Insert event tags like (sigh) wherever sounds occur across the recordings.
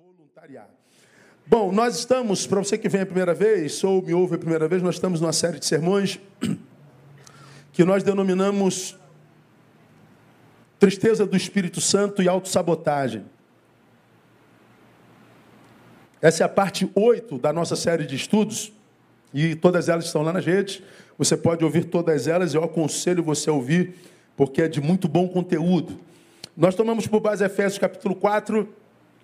voluntariar. Bom, nós estamos, para você que vem a primeira vez, ou me ouve a primeira vez, nós estamos numa série de sermões (clears throat) que nós denominamos Tristeza do Espírito Santo e Autossabotagem. Essa é a parte 8 da nossa série de estudos, e todas elas estão lá nas redes. Você pode ouvir todas elas, eu aconselho você a ouvir, porque é de muito bom conteúdo. Nós tomamos por base Efésios capítulo 4,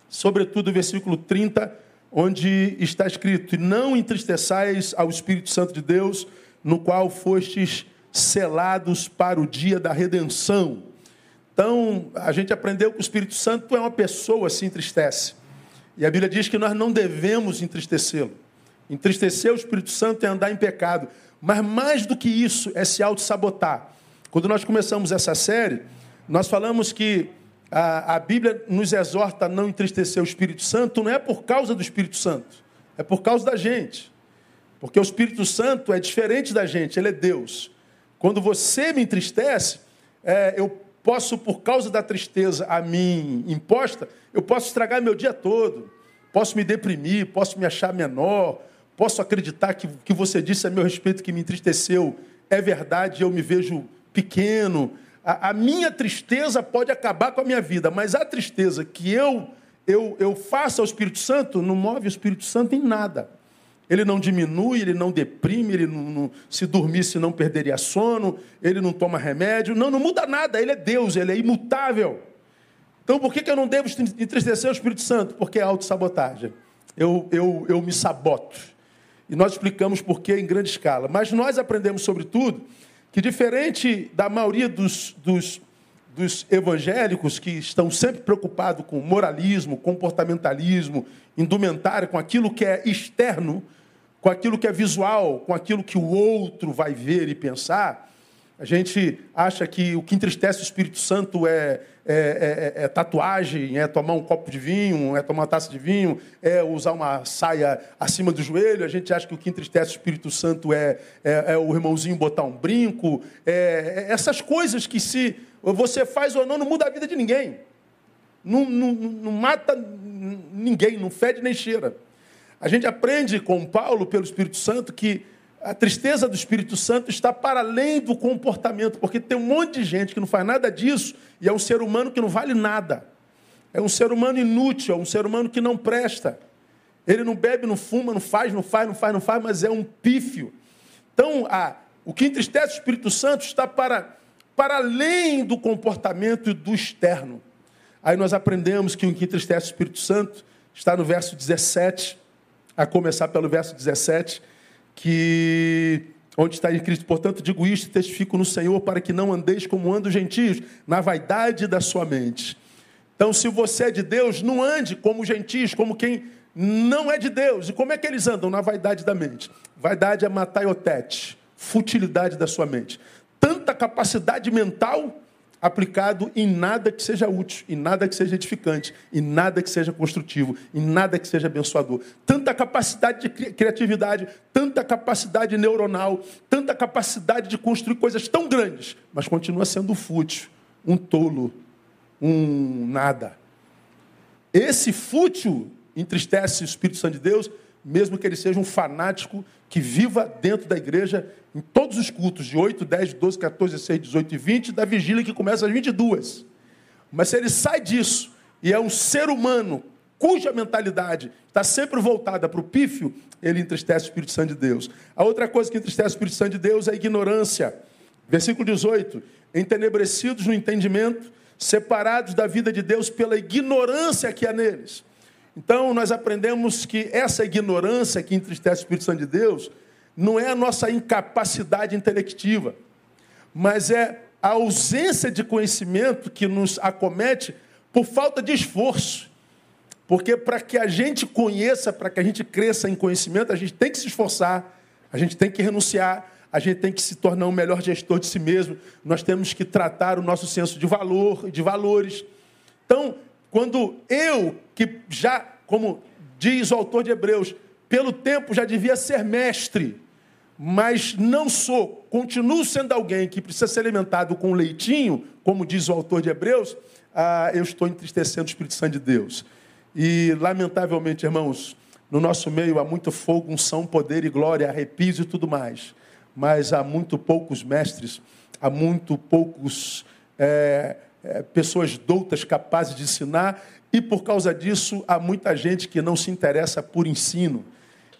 sobretudo o versículo 30, onde está escrito: não entristeçais ao Espírito Santo de Deus, no qual fostes selados para o dia da redenção. Então, a gente aprendeu que o Espírito Santo é uma pessoa, se entristece. E a Bíblia diz que nós não devemos entristecê-lo. Entristecer o Espírito Santo é andar em pecado. Mas mais do que isso, é se auto-sabotar. Quando nós começamos essa série, nós falamos que a, a Bíblia nos exorta a não entristecer o Espírito Santo, não é por causa do Espírito Santo, é por causa da gente. Porque o Espírito Santo é diferente da gente, ele é Deus. Quando você me entristece, é, eu posso, por causa da tristeza a mim imposta, eu posso estragar meu dia todo, posso me deprimir, posso me achar menor, posso acreditar que o que você disse a meu respeito que me entristeceu é verdade, eu me vejo pequeno, a, a, minha tristeza pode acabar com a minha vida, mas a tristeza que eu, eu, eu faço ao Espírito Santo não move o Espírito Santo em nada. Ele não diminui, ele não deprime, ele não, não, se dormisse não perderia sono, ele não toma remédio. Não, não muda nada, ele é Deus, ele é imutável. Então por que, que eu não devo entristecer o Espírito Santo? Porque é autossabotagem. Eu, eu, eu me saboto. E nós explicamos por que em grande escala. Mas nós aprendemos, sobretudo, que diferente da maioria dos, dos, dos evangélicos que estão sempre preocupados com moralismo, comportamentalismo, indumentário, com aquilo que é externo, com aquilo que é visual, com aquilo que o outro vai ver e pensar, a gente acha que o que entristece o Espírito Santo é, é, é, é, tatuagem, é tomar um copo de vinho, é tomar uma taça de vinho, é usar uma saia acima do joelho. A gente acha que o que entristece o Espírito Santo é, é, é o irmãozinho botar um brinco. É, essas coisas que se você faz ou não, não muda a vida de ninguém. Não, não, não mata ninguém, não fede nem cheira. A gente aprende com Paulo, pelo Espírito Santo, que a tristeza do Espírito Santo está para além do comportamento, porque tem um monte de gente que não faz nada disso e é um ser humano que não vale nada. É um ser humano inútil, é um ser humano que não presta. Ele não bebe, não fuma, não faz, não faz, não faz, não faz, mas é um pífio. Então, a, o que entristece o Espírito Santo está para, para além do comportamento e do externo. Aí nós aprendemos que o que entristece o Espírito Santo está no verso 17, a começar pelo verso 17 que onde está escrito, portanto, digo isto e testifico no Senhor para que não andeis como andam os gentios, na vaidade da sua mente. Então, se você é de Deus, não ande como os gentios, como quem não é de Deus. E como é que eles andam? Na vaidade da mente. Vaidade é mataiotete, futilidade da sua mente. Tanta capacidade mental aplicado em nada que seja útil, em nada que seja edificante, em nada que seja construtivo, em nada que seja abençoador. Tanta capacidade de criatividade, tanta capacidade neuronal, tanta capacidade de construir coisas tão grandes, mas continua sendo fútil, um tolo, um nada. Esse fútil entristece o Espírito Santo de Deus, mesmo que ele seja um fanático que viva dentro da igreja em todos os cultos, de 8, 10, 12, 14, 16, 18 e 20, da vigília que começa às 22. Mas se ele sai disso e é um ser humano cuja mentalidade está sempre voltada para o pífio, ele entristece o Espírito Santo de Deus. A outra coisa que entristece o Espírito Santo de Deus é a ignorância. Versículo 18: entenebrecidos no entendimento, separados da vida de Deus pela ignorância que há neles. Então, nós aprendemos que essa ignorância que entristece o Espírito Santo de Deus não é a nossa incapacidade intelectiva, mas é a ausência de conhecimento que nos acomete por falta de esforço. Porque para que a gente conheça, para que a gente cresça em conhecimento, a gente tem que se esforçar, a gente tem que renunciar, a gente tem que se tornar um melhor gestor de si mesmo, nós temos que tratar o nosso senso de valor, de valores. Então, quando eu, que já, como diz o autor de Hebreus, pelo tempo já devia ser mestre, mas não sou, continuo sendo alguém que precisa ser alimentado com leitinho, como diz o autor de Hebreus, ah, eu estou entristecendo o Espírito Santo de Deus. E, lamentavelmente, irmãos, no nosso meio há muito fogo, unção, poder e glória, arrepios e tudo mais. Mas há muito poucos mestres, há muito poucos é, é, pessoas doutas capazes de ensinar. E por causa disso, há muita gente que não se interessa por ensino.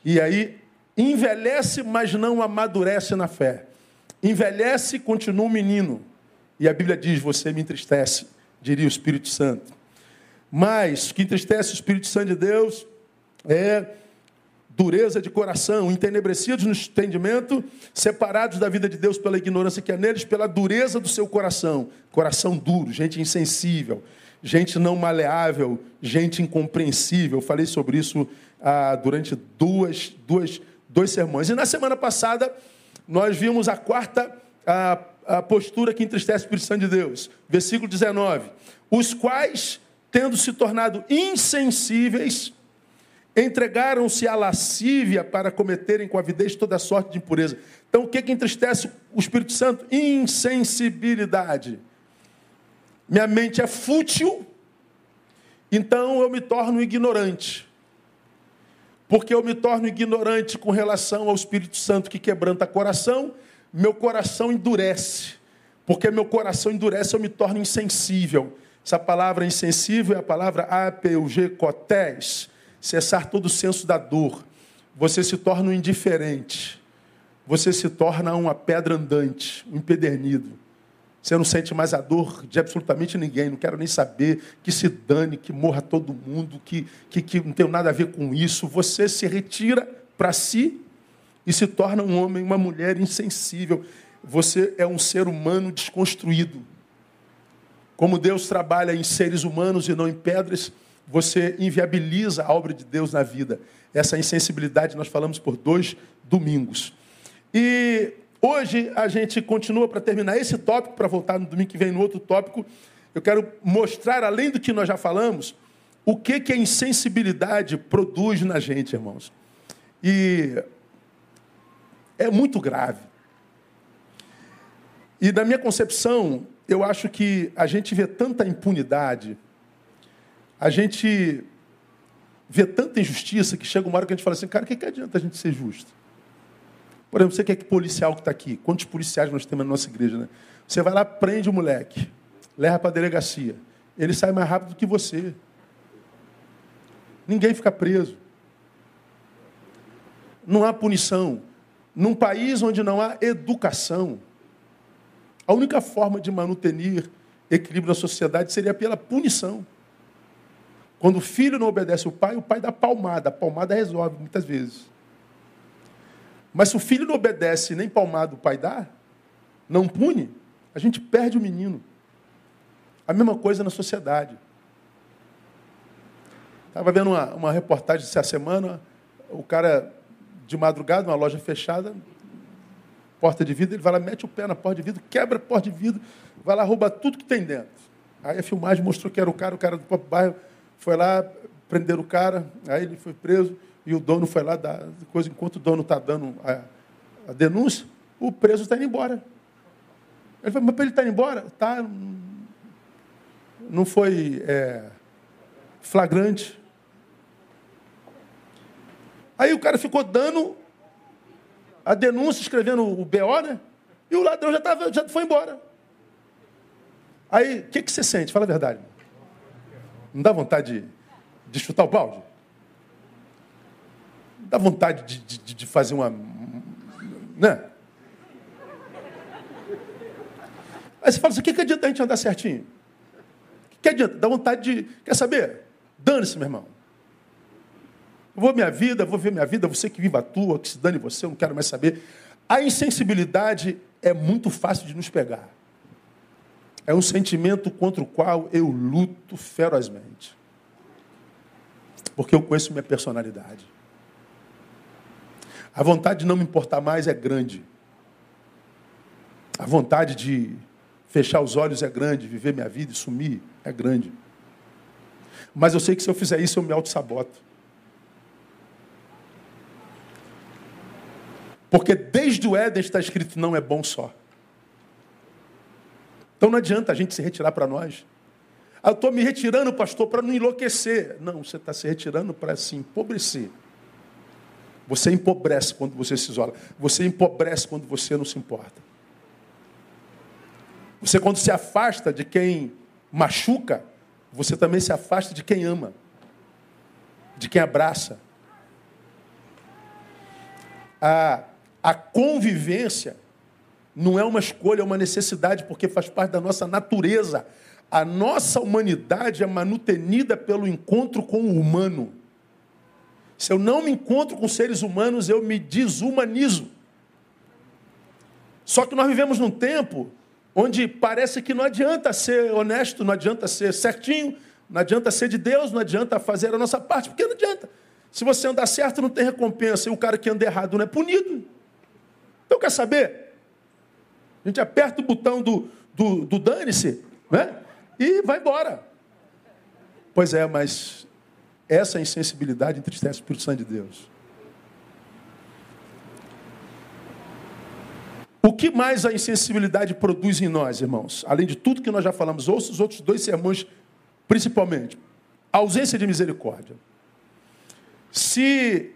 E aí envelhece, mas não amadurece na fé. Envelhece e continua um menino. E a Bíblia diz: Você me entristece, diria o Espírito Santo. Mas o que entristece o Espírito Santo de Deus é dureza de coração, entenebrecidos no entendimento, separados da vida de Deus pela ignorância que é neles, pela dureza do seu coração. Coração duro, gente insensível, gente não maleável, gente incompreensível. Eu falei sobre isso ah, durante duas, duas, dois sermões. E na semana passada, nós vimos a quarta a, a postura que entristece o Espírito Santo de Deus. Versículo 19. Os quais, tendo se tornado insensíveis, entregaram-se à lascívia para cometerem com avidez toda sorte de impureza. Então, o que, que entristece o Espírito Santo? Insensibilidade. Minha mente é fútil, então eu me torno ignorante. Porque eu me torno ignorante com relação ao Espírito Santo que quebranta coração, meu coração endurece. Porque meu coração endurece, eu me torno insensível. Essa palavra insensível é a palavra apeugecotés cessar todo o senso da dor. Você se torna um indiferente. Você se torna uma pedra andante, um empedernido. Você não sente mais a dor de absolutamente ninguém, não quero nem saber, que se dane, que morra todo mundo, que, que, que não tem nada a ver com isso. Você se retira para si e se torna um homem, uma mulher insensível. Você é um ser humano desconstruído. Como Deus trabalha em seres humanos e não em pedras, você inviabiliza a obra de Deus na vida. Essa insensibilidade nós falamos por dois domingos. E hoje a gente continua para terminar esse tópico, para voltar no domingo que vem no outro tópico. Eu quero mostrar, além do que nós já falamos, o que, que a insensibilidade produz na gente, irmãos. E é muito grave. E na minha concepção, eu acho que a gente vê tanta impunidade a gente vê tanta injustiça que chega uma hora que a gente fala assim, cara, o que, que adianta a gente ser justo? Por exemplo, você quer que policial que está aqui, quantos policiais nós temos na nossa igreja, né? Você vai lá, prende o moleque, leva para a delegacia. Ele sai mais rápido do que você. Ninguém fica preso. Não há punição. Num país onde não há educação, a única forma de manutenir equilíbrio na sociedade seria pela punição. Quando o filho não obedece o pai, o pai dá palmada. A palmada resolve muitas vezes. Mas se o filho não obedece nem palmada o pai dá, não pune, a gente perde o menino. A mesma coisa na sociedade. Estava vendo uma, uma reportagem essa semana, o cara de madrugada, uma loja fechada, porta de vidro, ele vai lá, mete o pé na porta de vidro, quebra a porta de vidro, vai lá, rouba tudo que tem dentro. Aí a filmagem mostrou que era o cara, o cara do próprio bairro, foi lá, prender o cara, aí ele foi preso, e o dono foi lá dar coisa, enquanto o dono está dando a, a, denúncia, o preso está indo embora. Ele falou, mas para ele estar tá indo embora? Tá, não foi é, flagrante. Aí o cara ficou dando a denúncia, escrevendo o BO, né? E o ladrão já, tava, já foi embora. Aí, o que, que você sente? Fala a verdade. Não dá vontade de, de chutar o balde? Dá vontade de, de, de fazer uma. Né? Aí você fala assim: o que, que adianta a gente andar certinho? O que, que adianta? Dá vontade de. Quer saber? Dane-se, meu irmão. Eu vou minha vida, vou ver minha vida, você que viva a tua, que se dane você, eu não quero mais saber. A insensibilidade é muito fácil de nos pegar. É um sentimento contra o qual eu luto ferozmente. Porque eu conheço minha personalidade. A vontade de não me importar mais é grande. A vontade de fechar os olhos é grande, viver minha vida e sumir é grande. Mas eu sei que se eu fizer isso, eu me auto-saboto. Porque desde o Éden está escrito: não é bom só. Então não adianta a gente se retirar para nós. Ah, eu estou me retirando, pastor, para não enlouquecer. Não, você está se retirando para se empobrecer. Você empobrece quando você se isola. Você empobrece quando você não se importa. Você, quando se afasta de quem machuca, você também se afasta de quem ama, de quem abraça. A, a convivência não é uma escolha, é uma necessidade, porque faz parte da nossa natureza. A nossa humanidade é manutenida pelo encontro com o humano. Se eu não me encontro com seres humanos, eu me desumanizo. Só que nós vivemos num tempo onde parece que não adianta ser honesto, não adianta ser certinho, não adianta ser de Deus, não adianta fazer a nossa parte, porque não adianta. Se você andar certo, não tem recompensa, e o cara que anda errado não é punido. Então, quer saber? A gente aperta o botão do, do, do dane-se, né? E vai embora. Pois é, mas essa insensibilidade entristece o Espírito Santo de Deus. O que mais a insensibilidade produz em nós, irmãos? Além de tudo que nós já falamos, ouça os outros dois sermões, principalmente. A ausência de misericórdia. Se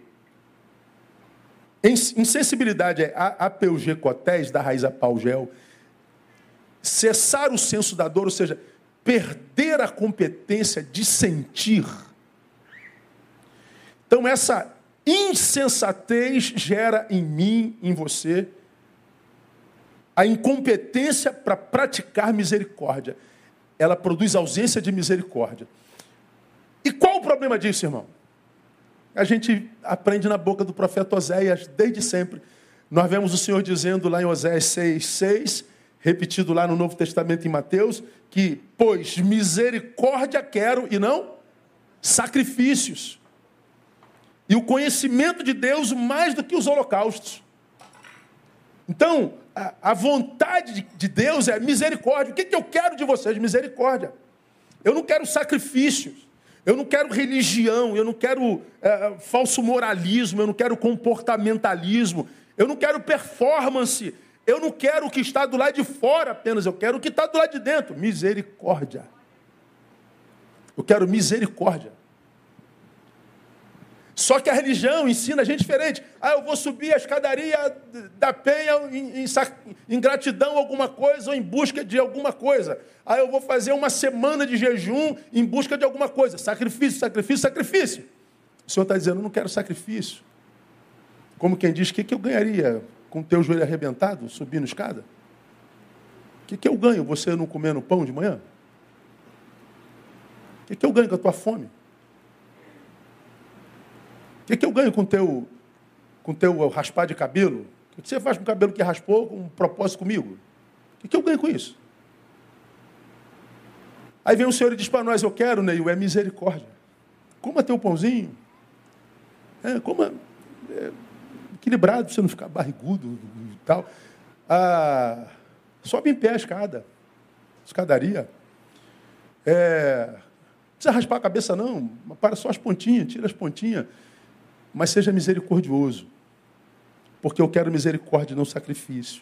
insensibilidade é apeugecotés, da raiz apaugel, cessar o senso da dor, ou seja, perder a competência de sentir. Então, essa insensatez gera em mim, em você, a incompetência para praticar misericórdia. Ela produz ausência de misericórdia. E qual o problema disso, irmão? A gente aprende na boca do profeta Oséias desde sempre. Nós vemos o Senhor dizendo lá em Oséias 6, 6, repetido lá no Novo Testamento em Mateus, que, pois misericórdia quero e não sacrifícios. E o conhecimento de Deus mais do que os holocaustos. Então, a, a vontade de Deus é misericórdia. O que, que eu quero de vocês? Misericórdia. Eu não quero sacrifícios. Eu não quero religião, eu não quero é, falso moralismo, eu não quero comportamentalismo, eu não quero performance, eu não quero o que está do lado de fora apenas, eu quero o que está do lado de dentro. Misericórdia. Eu quero misericórdia. Só que a religião ensina a gente diferente. Ah, eu vou subir a escadaria da penha em, em, em, gratidão a alguma coisa ou em busca de alguma coisa. Ah, eu vou fazer uma semana de jejum em busca de alguma coisa. Sacrifício, sacrifício, sacrifício. O Senhor está dizendo, eu não quero sacrifício. Como quem diz, o que, que eu ganharia com o teu joelho arrebentado, subindo escada? O que, que eu ganho você não comendo pão de manhã? O que, que eu ganho com a tua fome? Que, que eu ganho com teu, com teu raspar de cabelo? O que você faz com o cabelo que raspou com um propósito comigo? O que, que eu ganho com isso? Aí vem o Senhor e diz para nós, eu quero, Neil, é misericórdia. Coma teu pãozinho. É, coma é, equilibrado, para você não ficar barrigudo e tal. Ah, sobe em pé a escada. Escadaria. É, não precisa raspar a cabeça, não. Para só as pontinhas, tira as pontinhas mas seja misericordioso, porque eu quero misericórdia, não sacrifício.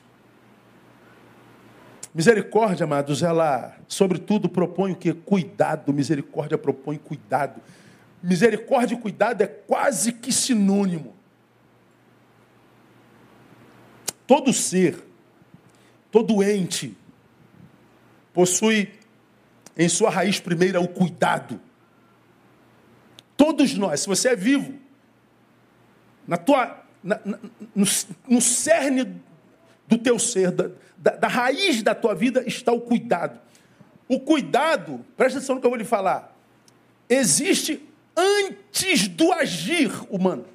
Misericórdia, amados, ela, sobretudo, propõe o que? Cuidado. Misericórdia propõe cuidado. Misericórdia e cuidado é quase que sinônimo. Todo ser, todo ente, possui em sua raiz primeira o cuidado. Todos nós, se você é vivo, na tua, na, na, no, no cerne do teu ser, da, da, da, raiz da tua vida está o cuidado. O cuidado, presta atenção no que eu vou lhe falar, existe antes do agir humano.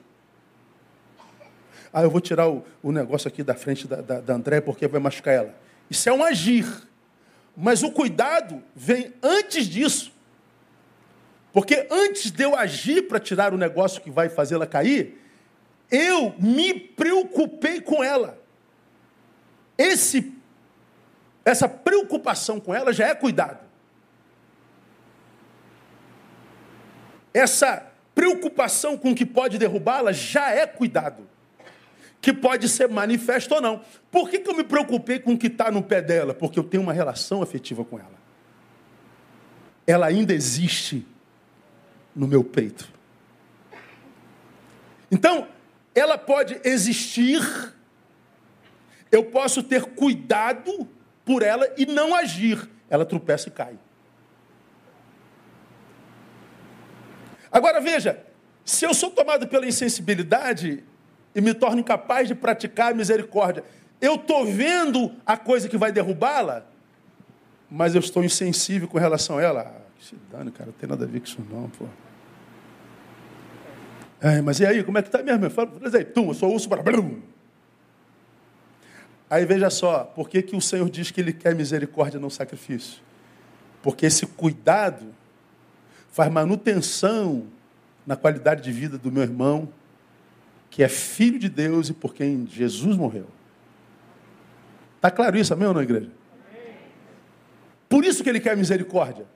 Ah, eu vou tirar o, o negócio aqui da frente da, da, da André porque vai machucar ela. Isso é um agir. Mas o cuidado vem antes disso. Porque antes de eu agir para tirar o negócio que vai fazê-la cair, eu me preocupei com ela. Esse, essa preocupação com ela já é cuidado. Essa preocupação com o que pode derrubá-la já é cuidado. Que pode ser manifesto ou não. Por que, que eu me preocupei com o que está no pé dela? Porque eu tenho uma relação afetiva com ela. ela ainda existe no meu peito. Então, ela pode existir, eu posso ter cuidado por ela e não agir. Ela tropeça e cai. Agora veja, se eu sou tomado pela insensibilidade e me torno incapaz de praticar a misericórdia, eu estou vendo a coisa que vai derrubá-la, mas eu estou insensível com relação a ela. Ah, que se dane, cara, não tem nada a ver com isso não, pô. É, mas e aí, como é que está mesmo? Fala, aí, tum, eu sou urso para... Aí veja só, por que, que o Senhor diz que Ele quer misericórdia, não sacrifício? Porque esse cuidado faz manutenção na qualidade de vida do meu irmão, que é filho de Deus e por quem Jesus morreu. Está claro isso, amém ou não, igreja? Por isso que ele quer misericórdia.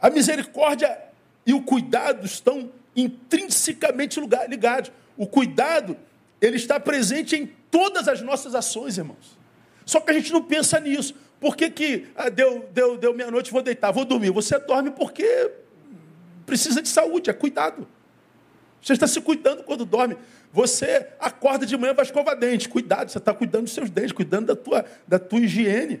A misericórdia e o cuidado estão intrinsecamente ligados. O cuidado, ele está presente em todas as nossas ações, irmãos. Só que a gente não pensa nisso. Por que, que ah, deu, deu, deu meia-noite, vou deitar, vou dormir? Você dorme porque precisa de saúde, é cuidado. Você está se cuidando quando dorme. Você acorda de manhã, vai escovar dente. Cuidado, você está cuidando dos seus dentes, cuidando da tua, da tua higiene.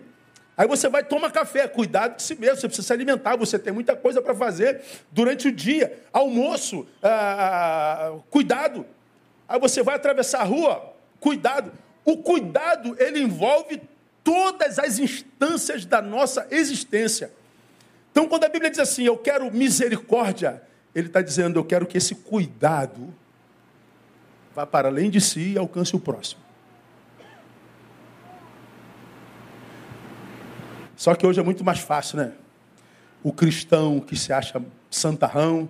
Aí você vai tomar café, cuidado de si mesmo, você precisa se alimentar, você tem muita coisa para fazer durante o dia. Almoço, ah, cuidado. Aí você vai atravessar a rua, cuidado. O cuidado, ele envolve todas as instâncias da nossa existência. Então, quando a Bíblia diz assim, eu quero misericórdia, ele está dizendo, eu quero que esse cuidado vá para além de si e alcance o próximo. Só que hoje é muito mais fácil, né? O cristão que se acha santarrão,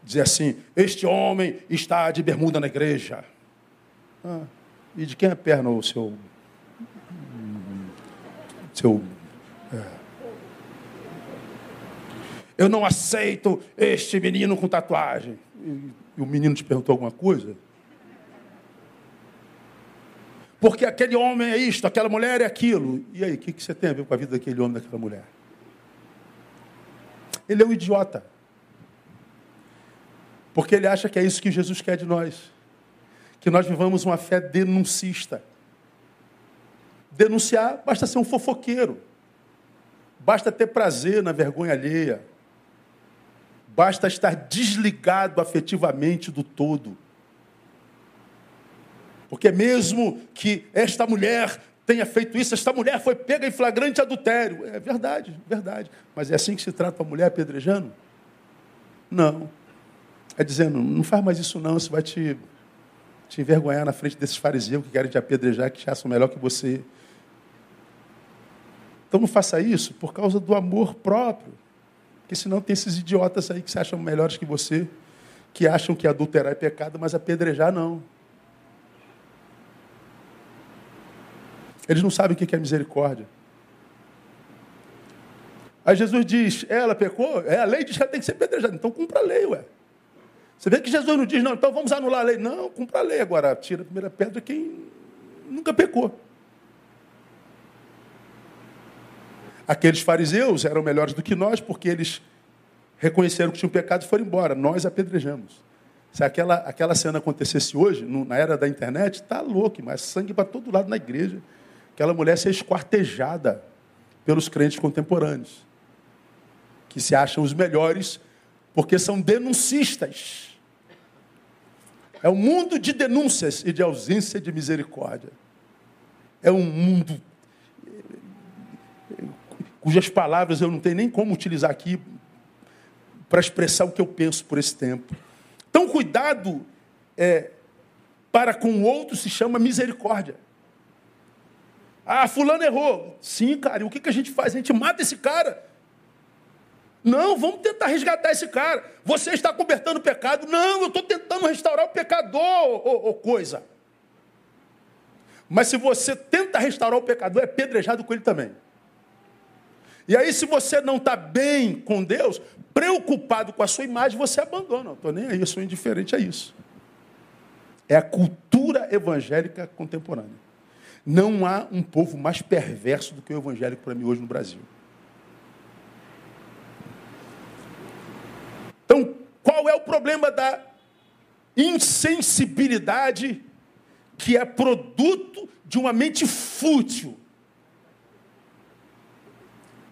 dizer assim: Este homem está de bermuda na igreja. Ah, e de quem é a perna o seu seu. É. Eu não aceito este menino com tatuagem. E, e o menino te perguntou alguma coisa? Porque aquele homem é isto, aquela mulher é aquilo. E aí, o que, você tem a ver com a vida daquele homem, daquela mulher? Ele é um idiota. Porque ele acha que é isso que Jesus quer de nós. Que nós vivamos uma fé denuncista. Denunciar basta ser um fofoqueiro. Basta ter prazer na vergonha alheia. Basta estar desligado afetivamente do todo. Porque mesmo que esta mulher tenha feito isso, esta mulher foi pega em flagrante adultério. É verdade, verdade. Mas é assim que se trata a mulher apedrejando? Não. É dizendo, não faz mais isso não, isso vai te, te envergonhar na frente desses fariseus que querem te apedrejar, que te acham melhor que você. Então não faça isso por causa do amor próprio. Porque senão tem esses idiotas aí que se acham melhores que você, que acham que adulterar é pecado, mas apedrejar não. Eles não sabem o que é misericórdia. Aí Jesus diz, ela pecou, é, a lei diz que ela tem que ser apedrejada, então cumpra a lei, ué. Você vê que Jesus não diz, não, então vamos anular a lei. Não, cumpra a lei agora, tira a primeira pedra quem nunca pecou. Aqueles fariseus eram melhores do que nós, porque eles reconheceram que tinham pecado e foram embora. Nós apedrejamos. Se aquela, aquela cena acontecesse hoje, na era da internet, está louco, mas sangue para todo lado na igreja. Aquela mulher ser esquartejada pelos crentes contemporâneos, que se acham os melhores porque são denuncistas. É um mundo de denúncias e de ausência de misericórdia. É um mundo cujas palavras eu não tenho nem como utilizar aqui para expressar o que eu penso por esse tempo. Então, cuidado é, para com o outro se chama misericórdia. Ah, fulano errou. Sim, cara, e o que, a gente faz? A gente mata esse cara. Não, vamos tentar resgatar esse cara. Você está cobertando o pecado. Não, eu estou tentando restaurar o pecador, ou, ou coisa. Mas se você tenta restaurar o pecador, é pedrejado com ele também. E aí, se você não está bem com Deus, preocupado com a sua imagem, você abandona. Estou nem aí, eu sou indiferente a isso. É a cultura evangélica contemporânea. Não há um povo mais perverso do que o evangélico para mim hoje no Brasil. Então, qual é o problema da insensibilidade que é produto de uma mente fútil?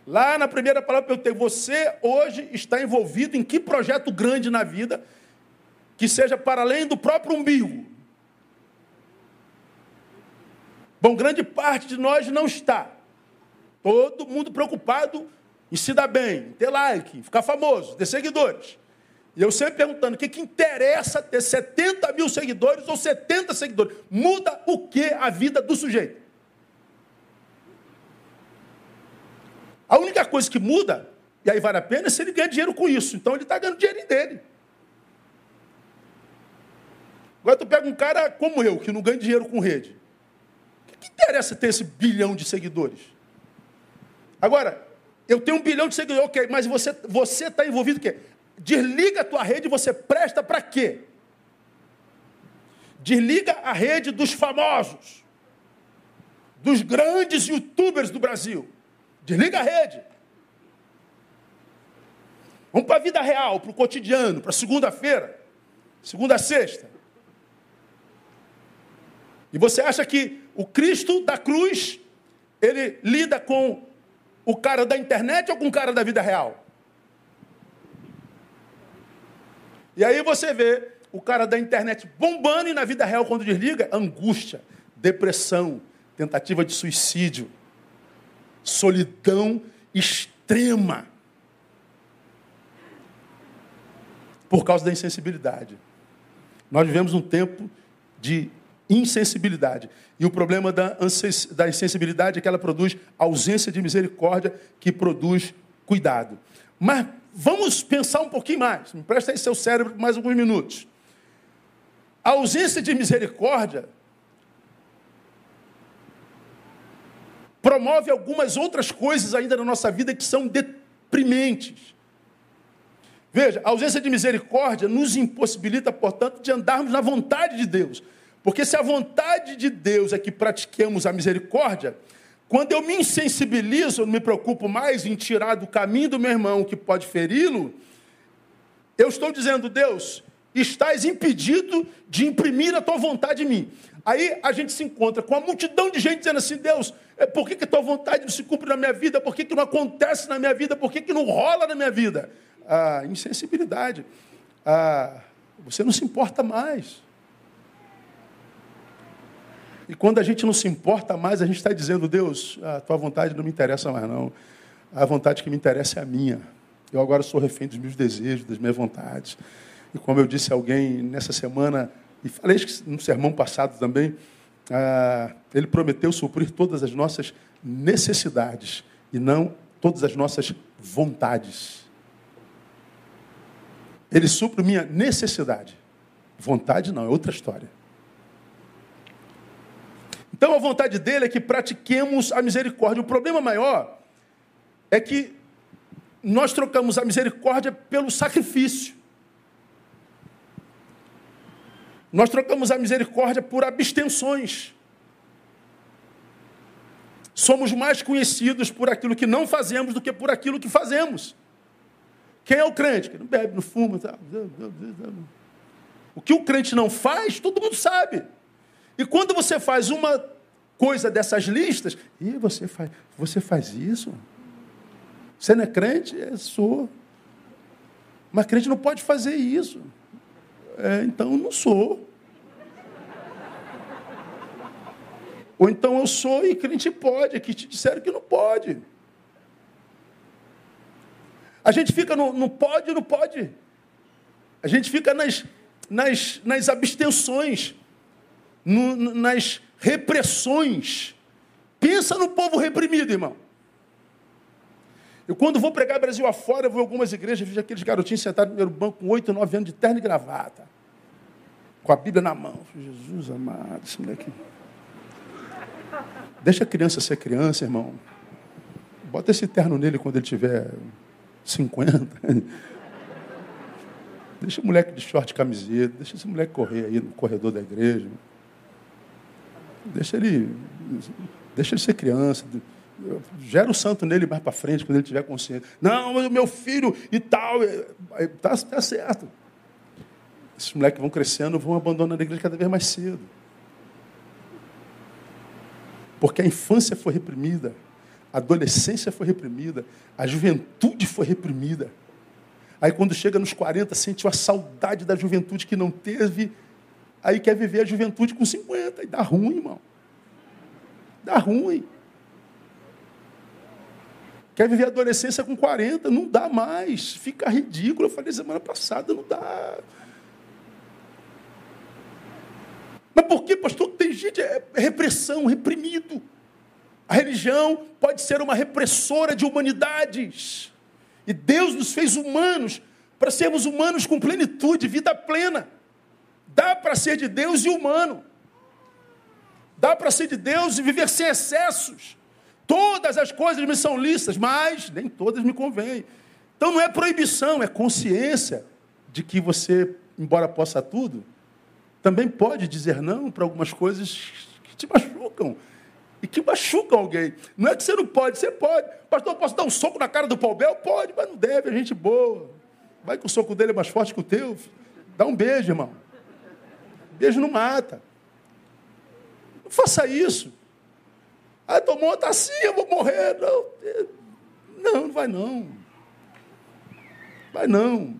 Lá na primeira palavra eu tenho, você hoje está envolvido em que projeto grande na vida que seja para além do próprio umbigo? Bom, grande parte de nós não está. Todo mundo preocupado em se dar bem, ter like, ficar famoso, ter seguidores. E eu sempre perguntando, o que, que interessa ter 70 mil seguidores ou 70 seguidores? Muda o que a vida do sujeito? A única coisa que muda, e aí vale a pena, é se ele ganha dinheiro com isso. Então ele está ganhando dinheiro dele. Agora tu pega um cara como eu, que não ganha dinheiro com rede. Que, interessa ter esse bilhão de seguidores? Agora, eu tenho um bilhão de seguidores, ok, mas você está você tá envolvido o quê? Desliga a tua rede e você presta para quê? Desliga a rede dos famosos, dos grandes youtubers do Brasil. Desliga a rede. Vamos para a vida real, para o cotidiano, para segunda-feira, segunda sexta. E você acha que o Cristo da cruz, ele lida com o cara da internet ou com o cara da vida real? E aí você vê o cara da internet bombando e na vida real, quando desliga, angústia, depressão, tentativa de suicídio solidão extrema. Por causa da insensibilidade. Nós vivemos um tempo de insensibilidade. E o problema da, da insensibilidade é que ela produz ausência de misericórdia, que produz cuidado. Mas vamos pensar um pouquinho mais. Me presta aí seu cérebro por mais alguns minutos. A ausência de misericórdia promove algumas outras coisas ainda na nossa vida que são deprimentes. Veja, a ausência de misericórdia nos impossibilita, portanto, de andarmos na vontade de Deus. Porque se a vontade de Deus é que pratiquemos a misericórdia, quando eu me insensibilizo, eu não me preocupo mais em tirar do caminho do meu irmão que pode feri-lo, eu estou dizendo, Deus, estás impedido de imprimir a tua vontade em mim. Aí a gente se encontra com uma multidão de gente dizendo assim: Deus, é, por que, que a tua vontade não se cumpre na minha vida? Por que, que não acontece na minha vida? Por que, que não rola na minha vida? Ah, insensibilidade. Ah, você não se importa mais. E quando a gente não se importa mais, a gente está dizendo: Deus, a tua vontade não me interessa mais, não. A vontade que me interessa é a minha. Eu agora sou refém dos meus desejos, das minhas vontades. E como eu disse a alguém nessa semana, e falei no sermão passado também, ah, ele prometeu suprir todas as nossas necessidades e não todas as nossas vontades. Ele supre minha necessidade. Vontade não, é outra história. Então a vontade dele é que pratiquemos a misericórdia. O problema maior é que nós trocamos a misericórdia pelo sacrifício. Nós trocamos a misericórdia por abstenções. Somos mais conhecidos por aquilo que não fazemos do que por aquilo que fazemos. Quem é o crente? Que não bebe, não fuma. Tá? O que o crente não faz, todo mundo sabe. E quando você faz uma coisa dessas listas, e você faz, você faz isso? Você não é crente? É, sou. Mas crente não pode fazer isso. É, então não sou. Ou então eu sou e crente pode, que te disseram que não pode. A gente fica no, no pode, não pode. A gente fica nas, nas, nas abstenções, no, nas repressões. Pensa no povo reprimido, irmão. Eu, quando vou pregar Brasil afora, eu vou em algumas igrejas, vejo aqueles garotinhos sentados no primeiro banco com oito, nove anos de terno e gravata, com a Bíblia na mão. Jesus amado, esse moleque. Deixa a criança ser criança, irmão. Bota esse terno nele quando ele tiver 50. Deixa o moleque de short e camiseta, deixa esse moleque correr aí no corredor da igreja. Deixa ele, deixa ele ser criança. Gera o santo nele mais para frente, quando ele tiver consciência. Não, mas o meu filho e tal. Está tá certo. Esses moleques vão crescendo, vão abandonando a igreja cada vez mais cedo. Porque a infância foi reprimida, a adolescência foi reprimida, a juventude foi reprimida. Aí quando chega nos 40, sente uma saudade da juventude que não teve, aí quer viver a juventude com 50, e dá ruim, irmão. Dá ruim. Quer viver a adolescência com 40, não dá mais, fica ridículo. Eu falei semana passada, não dá. Mas por que, pastor? Tem gente, é repressão, reprimido. A religião pode ser uma repressora de humanidades. E Deus nos fez humanos para sermos humanos com plenitude, vida plena. Dá para ser de Deus e humano. Dá para ser de Deus e viver sem excessos. Todas as coisas me são lícitas, mas nem todas me convêm. Então não é proibição, é consciência de que você, embora possa tudo, também pode dizer não para algumas coisas que te machucam. E que machucam alguém. Não é que você não pode, você pode. Pastor, posso dar um soco na cara do Paubel? Pode, mas não deve, é gente boa. Vai que o soco dele é mais forte que o teu. Dá um beijo, irmão. Beijo não mata. Não faça isso. Ah, tomou outra assim, eu vou morrer. Não, não, não vai não. Vai não.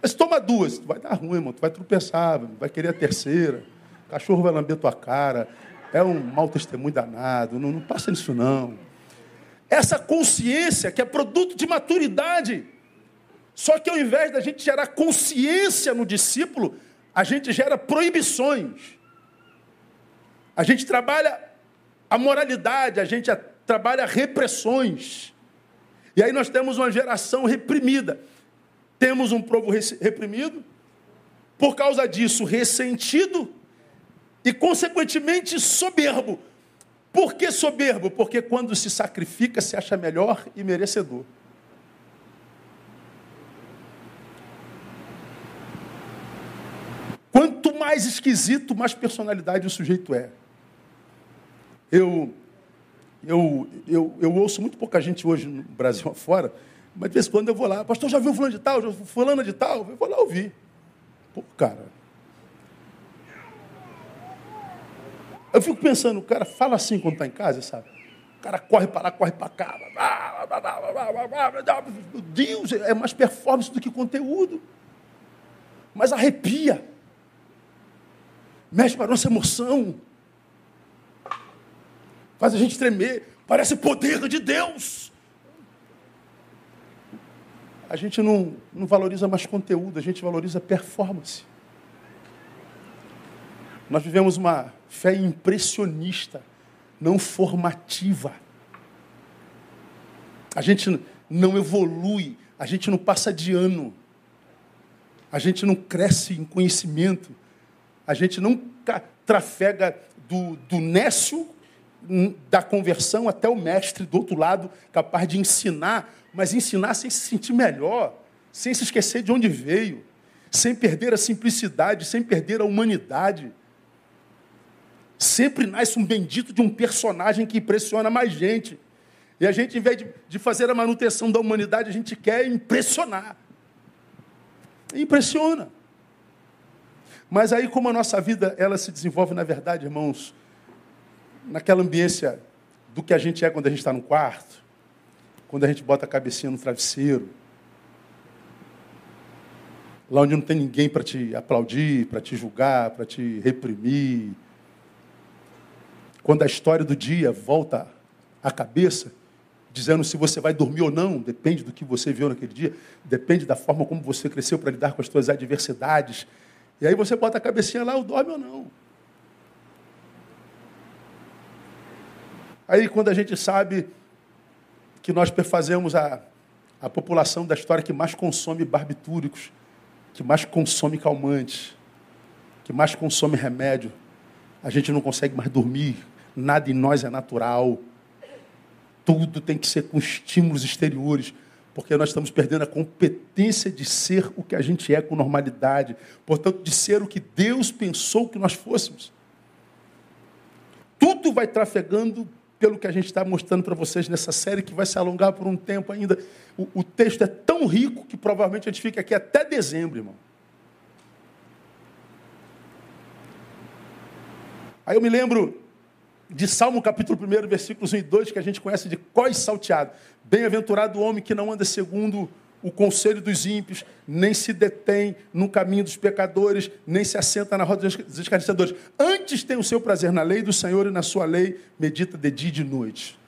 Mas toma duas, vai dar ruim, irmão. Tu vai tropeçar, vai querer a terceira. O cachorro vai lamber tua cara. É um mau testemunho danado. Não, não passa nisso, não. Essa consciência que é produto de maturidade. Só que ao invés da gente gerar consciência no discípulo, a gente gera proibições. A gente trabalha a moralidade, a gente trabalha repressões. E aí nós temos uma geração reprimida. Temos um povo reprimido, por causa disso, ressentido e, consequentemente, soberbo. Por que soberbo? Porque quando se sacrifica, se acha melhor e merecedor. Quanto mais esquisito, mais personalidade o sujeito é. Eu, eu, eu, eu ouço muito pouca gente hoje no Brasil afora mas de vez em quando eu vou lá, pastor, já viu fulano de tal? Já fulana de tal? Eu vou lá ouvir. Pô, cara. Eu fico pensando, o cara fala assim quando está em casa, sabe? O cara corre para lá, corre para cá. Meu Deus, é mais performance do que conteúdo. Mas arrepia. Mexe para a nossa emoção. Faz a gente tremer. Parece poder de Deus a gente não, não valoriza mais conteúdo, a gente valoriza performance. Nós vivemos uma fé impressionista, não formativa. A gente não evolui, a gente não passa de ano, a gente não cresce em conhecimento, a gente não trafega do, do nécio da conversão até o mestre do outro lado, capaz de ensinar mas ensinar sem se sentir melhor, sem se esquecer de onde veio, sem perder a simplicidade, sem perder a humanidade. Sempre nasce um bendito de um personagem que impressiona mais gente. E a gente, em vez de, de fazer a manutenção da humanidade, a gente quer impressionar. impressiona. Mas aí, como a nossa vida ela se desenvolve, na verdade, irmãos, naquela ambiência do que a gente é quando a gente está no quarto, quando a gente bota a cabecinha no travesseiro, lá onde não tem ninguém para te aplaudir, para te julgar, para te reprimir. Quando a história do dia volta à cabeça, dizendo se você vai dormir ou não, depende do que você viu naquele dia, depende da forma como você cresceu para lidar com as suas adversidades. E aí você bota a cabecinha lá, ou dorme ou não. Aí quando a gente sabe que nós perfazemos a, a população da história que mais consome barbitúricos, que mais consome calmantes, que mais consome remédio. A gente não consegue mais dormir, nada em nós é natural. Tudo tem que ser com estímulos exteriores, porque nós estamos perdendo a competência de ser o que a gente é com normalidade, portanto, de ser o que Deus pensou que nós fôssemos. tudo vai trafegando pelo que a gente está mostrando para vocês nessa série, que vai se alongar por um tempo ainda. O, o, texto é tão rico que provavelmente a gente fica aqui até dezembro, irmão. Aí eu me lembro de Salmo capítulo 1, versículos 1 e 2, que a gente conhece de cós salteado. Bem-aventurado o homem que não anda segundo o conselho dos ímpios, nem se detém no caminho dos pecadores, nem se assenta na roda dos escarnecedores. Antes tem o seu prazer na lei do Senhor e na sua lei medita de dia e de noite.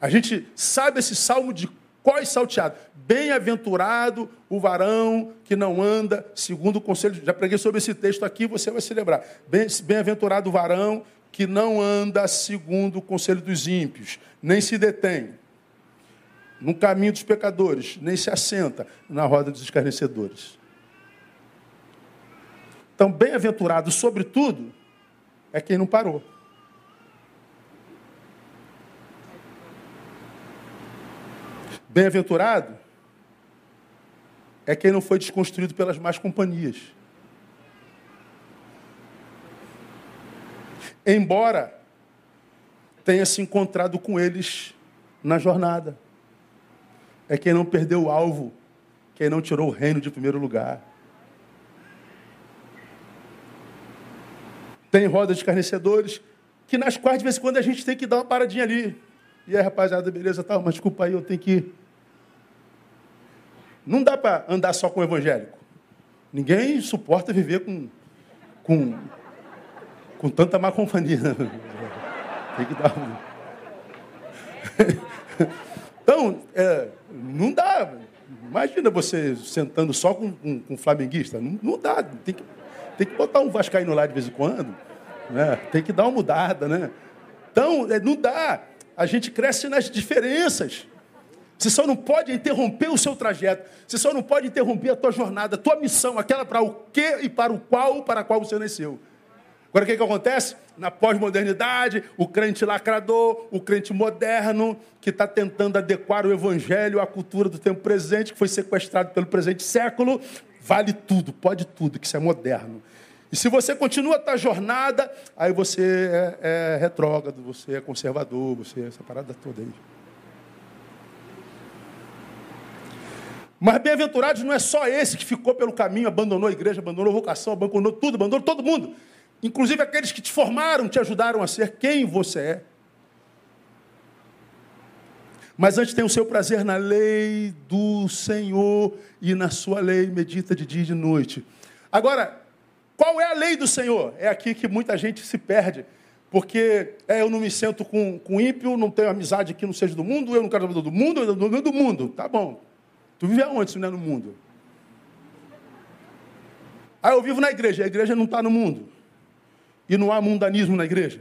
A gente sabe esse salmo de quais salteado. Bem-aventurado o varão que não anda segundo o conselho. Já preguei sobre esse texto aqui, você vai se lembrar. Bem-aventurado o varão que não anda segundo o conselho dos ímpios, nem se detém no caminho dos pecadores, nem se assenta na roda dos escarnecedores. Então, bem-aventurado, sobretudo, é quem não parou. Bem-aventurado é quem não foi desconstruído pelas más companhias. Embora tenha se encontrado com eles na jornada é quem não perdeu o alvo, quem não tirou o reino de primeiro lugar. Tem rodas de escarnecedores, que nas quais de vez em quando a gente tem que dar uma paradinha ali. E aí, rapaziada, beleza, tal, mas desculpa aí, eu tenho que. Não dá para andar só com o evangélico. Ninguém suporta viver com, com, com tanta má companhia. (laughs) Tem que dar. (laughs) Então, é, não dá. Imagina você sentando só com, com, com flamenguista. Não, não, dá. Tem que, tem que botar um vascaíno lá de vez em quando. Né? Tem que dar uma mudada, né? Então, é, não dá. A gente cresce nas diferenças. Você só não pode interromper o seu trajeto. Você só não pode interromper a tua jornada, a tua missão, aquela para o que e para o qual, para qual você nasceu. Agora, o que, que acontece? Na pós-modernidade, o crente lacrador, o crente moderno, que está tentando adequar o evangelho à cultura do tempo presente, que foi sequestrado pelo presente século, vale tudo, pode tudo, que isso é moderno. E se você continua a tua jornada, aí você é, é retrógrado, você é conservador, você é essa parada toda aí. Mas bem-aventurados não é só esse que ficou pelo caminho, abandonou a igreja, abandonou a vocação, abandonou tudo, abandonou todo mundo inclusive aqueles que te formaram, te ajudaram a ser quem você é. Mas antes tem o seu prazer na lei do Senhor e na sua lei medita de dia e de noite. Agora, qual é a lei do Senhor? É aqui que muita gente se perde. Porque é, eu não me sento com, com ímpio, não tenho amizade que não seja do mundo, eu não quero do mundo, eu não do mundo. Tá bom. Tu vive aonde se não é no mundo? Ah, eu vivo na igreja. A igreja não está no mundo. E não há mundanismo na igreja?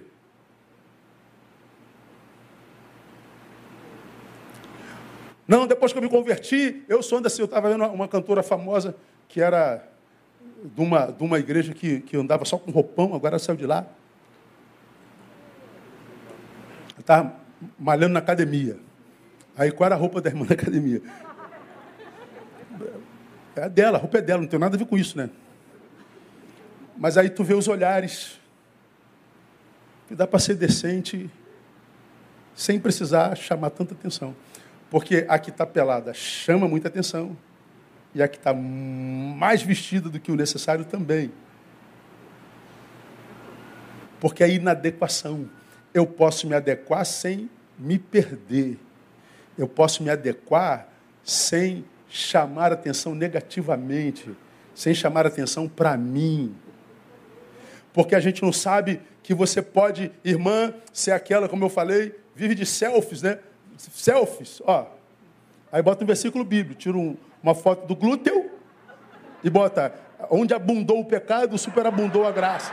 Não, depois que eu me converti, eu sou assim, eu estava vendo uma cantora famosa que era de uma, de uma igreja que, que andava só com roupão, agora saiu de lá. Estava malhando na academia. Aí qual era a roupa da irmã na academia? É dela, a roupa é dela, não tem nada a ver com isso, né? Mas aí tu vê os olhares que dá para ser decente sem precisar chamar tanta atenção. Porque a que está pelada chama muita atenção e a que está mais vestida do que o necessário também. Porque a inadequação. Eu posso me adequar sem me perder. Eu posso me adequar sem chamar atenção negativamente, sem chamar atenção para mim. Porque a gente não sabe que você pode, irmã, ser aquela, como eu falei, vive de selfies, né? Selfies, ó. Aí bota um versículo bíblico, tira um, uma foto do glúteo e bota onde abundou o pecado, superabundou a graça.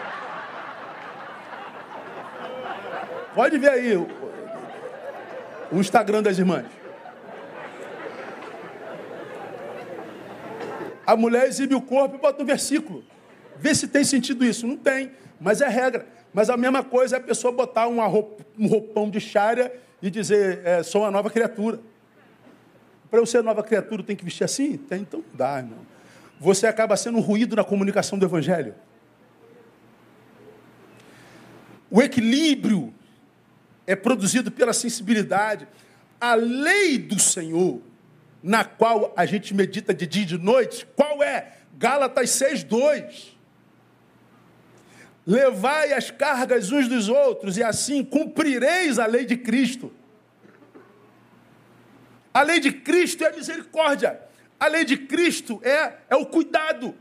Pode ver aí o, o Instagram das irmãs. A mulher exibe o corpo e bota um versículo. Vê se tem sentido isso. Não tem, mas é regra. Mas a mesma coisa é a pessoa botar roupa, um roupão de chária e dizer, é, sou uma nova criatura. Para eu ser nova criatura, tem que vestir assim? Tem, então dá, irmão. Você acaba sendo um ruído na comunicação do Evangelho. O equilíbrio é produzido pela sensibilidade. A lei do Senhor, na qual a gente medita de dia e de noite, qual é? Gálatas 6,2. Levai as cargas uns dos outros, e assim cumprireis a lei de Cristo. A lei de Cristo é a misericórdia. A lei de Cristo é, é o cuidado.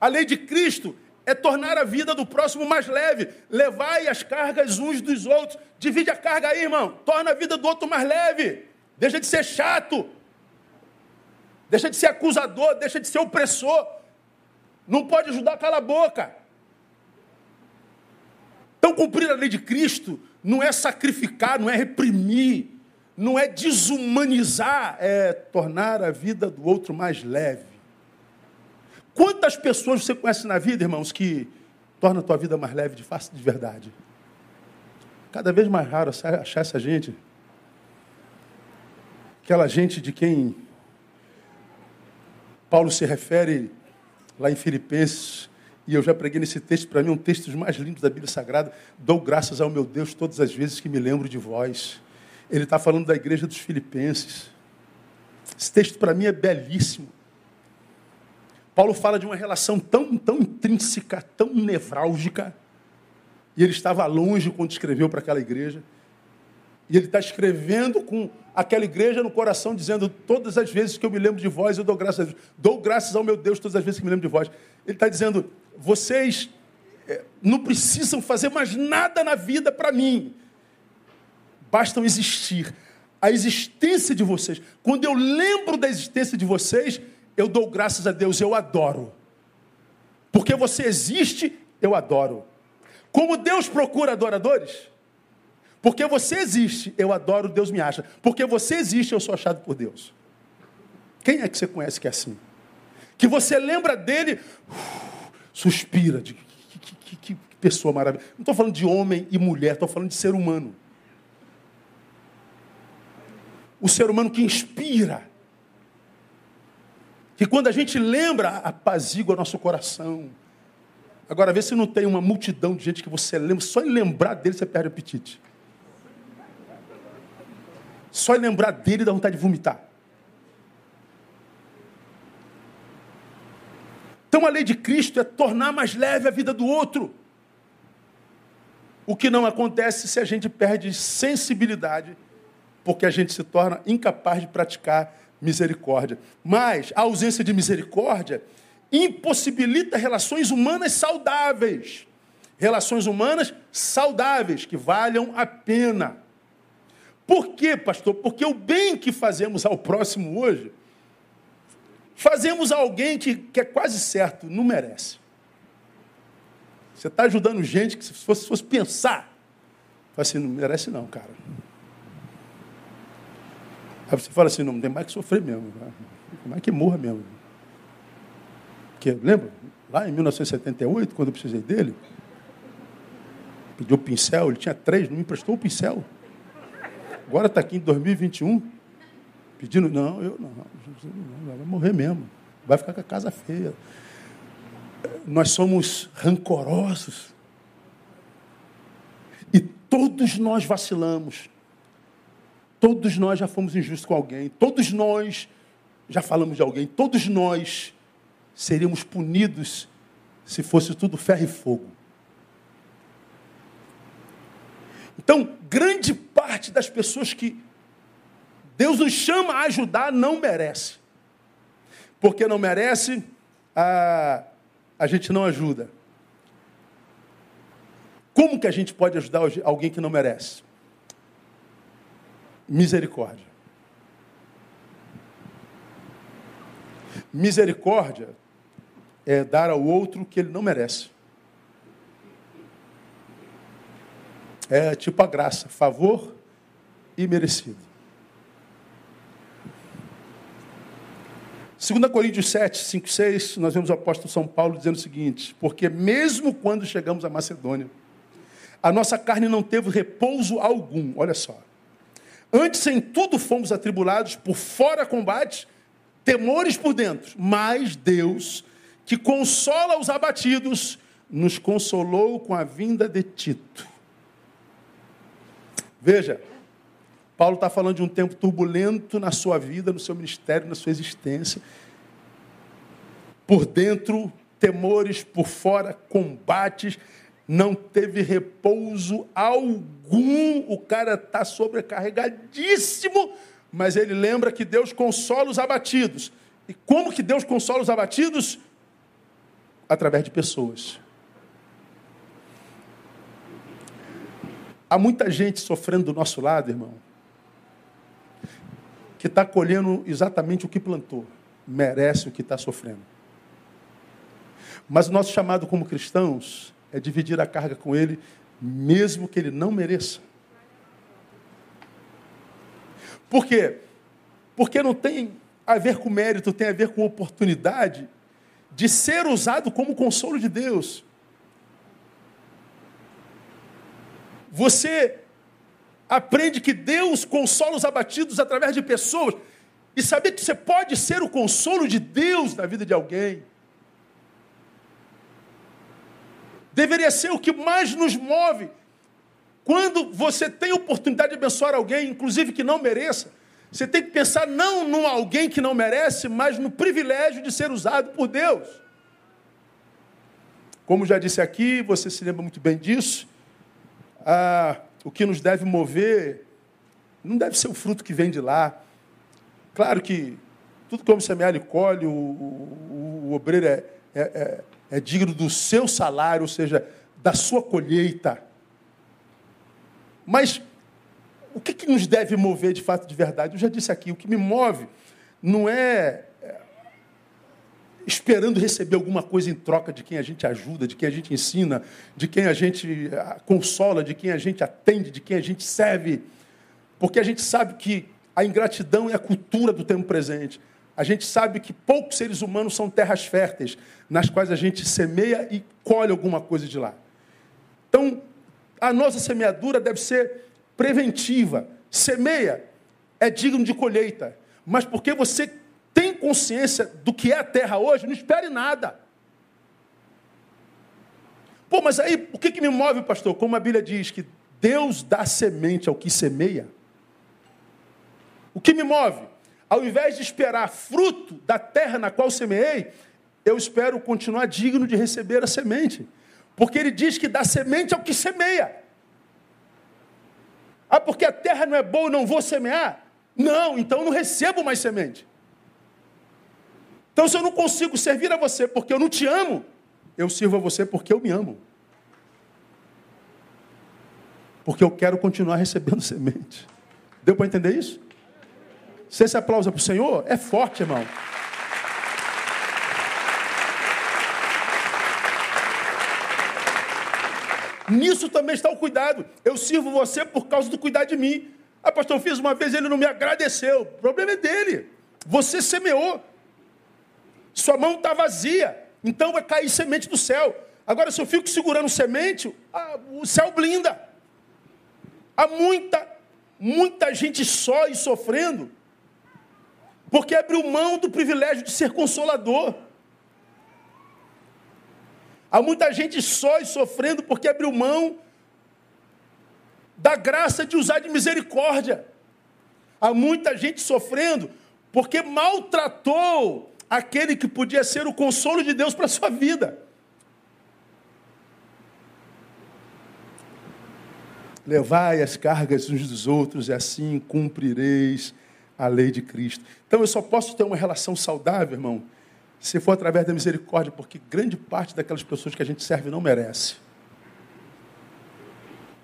A lei de Cristo é tornar a vida do próximo mais leve. Levai as cargas uns dos outros. Divide a carga aí, irmão. Torna a vida do outro mais leve. Deixa de ser chato. Deixa de ser acusador. Deixa de ser opressor. Não pode ajudar, cala a boca. Então, cumprir a lei de Cristo não é sacrificar, não é reprimir, não é desumanizar, é tornar a vida do outro mais leve. Quantas pessoas você conhece na vida, irmãos, que torna a tua vida mais leve de face de verdade? Cada vez mais raro achar essa gente. Aquela gente de quem Paulo se refere lá em Filipenses, e eu já preguei nesse texto, para mim, um texto dos mais lindos da Bíblia Sagrada. Dou graças ao meu Deus todas as vezes que me lembro de vós. Ele está falando da igreja dos Filipenses. Esse texto para mim é belíssimo. Paulo fala de uma relação tão, tão intrínseca, tão nevrálgica, e ele estava longe quando escreveu para aquela igreja. E ele está escrevendo com aquela igreja no coração, dizendo: Todas as vezes que eu me lembro de vós, eu dou graças a Deus. Dou graças ao meu Deus todas as vezes que me lembro de vós. Ele está dizendo: Vocês é, não precisam fazer mais nada na vida para mim. Bastam existir. A existência de vocês. Quando eu lembro da existência de vocês, eu dou graças a Deus, eu adoro. Porque você existe, eu adoro. Como Deus procura adoradores? Porque você existe, eu adoro, Deus me acha. Porque você existe, eu sou achado por Deus. Quem é que você conhece que é assim? Que você lembra dele, suspira, de que, que, que, pessoa maravilhosa. Não estou falando de homem e mulher, estou falando de ser humano. O ser humano que inspira que quando a gente lembra, apazigua nosso coração. Agora, vê se não tem uma multidão de gente que você lembra, só em lembrar dele você perde o apetite. Só em lembrar dele dá vontade de vomitar. Então a lei de Cristo é tornar mais leve a vida do outro. O que não acontece se a gente perde sensibilidade, porque a gente se torna incapaz de praticar misericórdia. Mas a ausência de misericórdia impossibilita relações humanas saudáveis. Relações humanas saudáveis, que valham a pena. Por quê, pastor? Porque o bem que fazemos ao próximo hoje, fazemos alguém que, que é quase certo, não merece. Você está ajudando gente que, se fosse, se fosse pensar, assim, não merece não, cara. Aí você fala assim, não, tem mais que sofrer mesmo. Tem mais que morra mesmo. Porque, lembra? Lá em 1978, quando eu precisei dele, pediu pincel, ele tinha três, não me emprestou o pincel. Agora está aqui em 2021, pedindo, não, eu não, não, vai morrer mesmo. Vai ficar com a casa feia. Nós somos rancorosos. E todos nós vacilamos. Todos nós já fomos injustos com alguém, todos nós já falamos de alguém, todos nós seríamos punidos se fosse tudo ferro e fogo. Então, grande parte das pessoas que Deus nos chama a ajudar não merece. Porque não merece, a, a gente não ajuda. Como que a gente pode ajudar alguém que não merece? misericórdia. Misericórdia é dar ao outro o que ele não merece. É tipo a graça, favor e merecido. 2 Coríntios 7, 5, 6, nós vemos o apóstolo São Paulo dizendo o seguinte: Porque mesmo quando chegamos à Macedônia, a nossa carne não teve repouso algum. Olha só. Antes em tudo fomos atribulados, por fora combate, temores por dentro. Mas Deus, que consola os abatidos, nos consolou com a vinda de Tito. Veja, Paulo está falando de um tempo turbulento na sua vida, no seu ministério, na sua existência. Por dentro, temores, por fora, combates, não teve repouso algum. O cara está sobrecarregadíssimo, mas ele lembra que Deus consola os abatidos. E como que Deus consola os abatidos? Através de pessoas. Há muita gente sofrendo do nosso lado, irmão, que está colhendo exatamente o que plantou, merece o que está sofrendo. Mas o nosso chamado como cristãos é dividir a carga com ele, mesmo que ele não mereça. Por quê? Porque não tem a ver com mérito, tem a ver com oportunidade de ser usado como consolo de Deus. Você aprende que Deus consola os abatidos através de pessoas e saber que você pode ser o consolo de Deus na vida de alguém. deveria ser o que mais nos move. Quando você tem oportunidade de abençoar alguém, inclusive que não mereça, você tem que pensar não num alguém que não merece, mas no privilégio de ser usado por Deus. Como já disse aqui, você se lembra muito bem disso. Ah, o que nos deve mover não deve ser o fruto que vem de lá. Claro que tudo como semear e colhe, o, o, o obreiro é, é, é é digno do seu salário, ou seja, da sua colheita. Mas o que, que nos deve mover de fato de verdade? Eu já disse aqui, o que me move não é, é esperando receber alguma coisa em troca de quem a gente ajuda, de quem a gente ensina, de quem a gente ah, consola, de quem a gente atende, de quem a gente serve. Porque a gente sabe que a ingratidão é a cultura do tempo presente. A gente sabe que poucos seres humanos são terras férteis, nas quais a gente semeia e colhe alguma coisa de lá. Então, a nossa semeadura deve ser preventiva. Semeia é digno de colheita. Mas porque você tem consciência do que é a terra hoje, não espere nada. Pô, mas aí o que, que me move, pastor? Como a Bíblia diz que Deus dá semente ao que semeia. O que me move? Ao invés de esperar fruto da terra na qual semeei, eu espero continuar digno de receber a semente. Porque ele diz que dá semente ao que semeia. Ah, porque a terra não é boa, não vou semear? Não, então não recebo mais semente. Então, se eu não consigo servir a você porque eu não te amo, eu sirvo a você porque eu me amo. Porque eu quero continuar recebendo (laughs) semente. Deu para entender isso? Se esse aplauso é para o Senhor, é forte, irmão. Nisso também está o cuidado. Eu sirvo você por causa do cuidado de mim. Ah, pastor, fiz uma vez, ele não me agradeceu. O problema é dele. Você semeou. Sua mão está vazia. Então vai cair semente do céu. Agora, se eu fico segurando semente, o céu blinda. Há muita, muita gente só e sofrendo porque abriu mão do privilégio de ser consolador. Há muita gente só e sofrendo porque abriu mão da graça de usar de misericórdia. Há muita gente sofrendo porque maltratou aquele que podia ser o consolo de Deus para a sua vida. Levai as cargas uns dos outros e assim cumprireis a lei de Cristo. Então eu só posso ter uma relação saudável, irmão, se for através da misericórdia, porque grande parte daquelas pessoas que a gente serve não merece.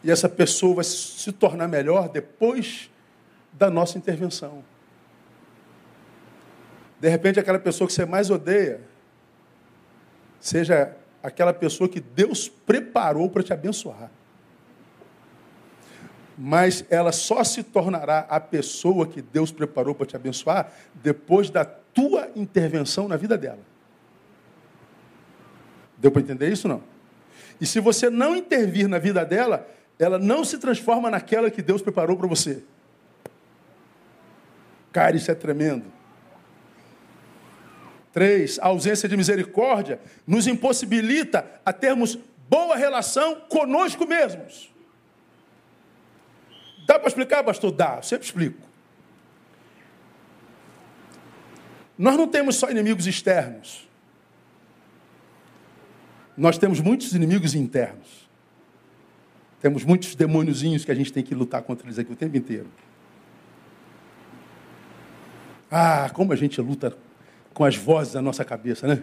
E essa pessoa vai se tornar melhor depois da nossa intervenção. De repente, aquela pessoa que você mais odeia, seja aquela pessoa que Deus preparou para te abençoar mas ela só se tornará a pessoa que Deus preparou para te abençoar depois da tua intervenção na vida dela. Deu para entender isso não? E se você não intervir na vida dela, ela não se transforma naquela que Deus preparou para você. Cara, isso é tremendo. Três, a ausência de misericórdia nos impossibilita a termos boa relação conosco mesmos Dá para explicar, pastor? Dá, eu sempre explico. Nós não temos só inimigos externos. Nós temos muitos inimigos internos. Temos muitos demôniozinhos que a gente tem que lutar contra eles aqui o tempo inteiro. Ah, como a gente luta com as vozes da nossa cabeça, né?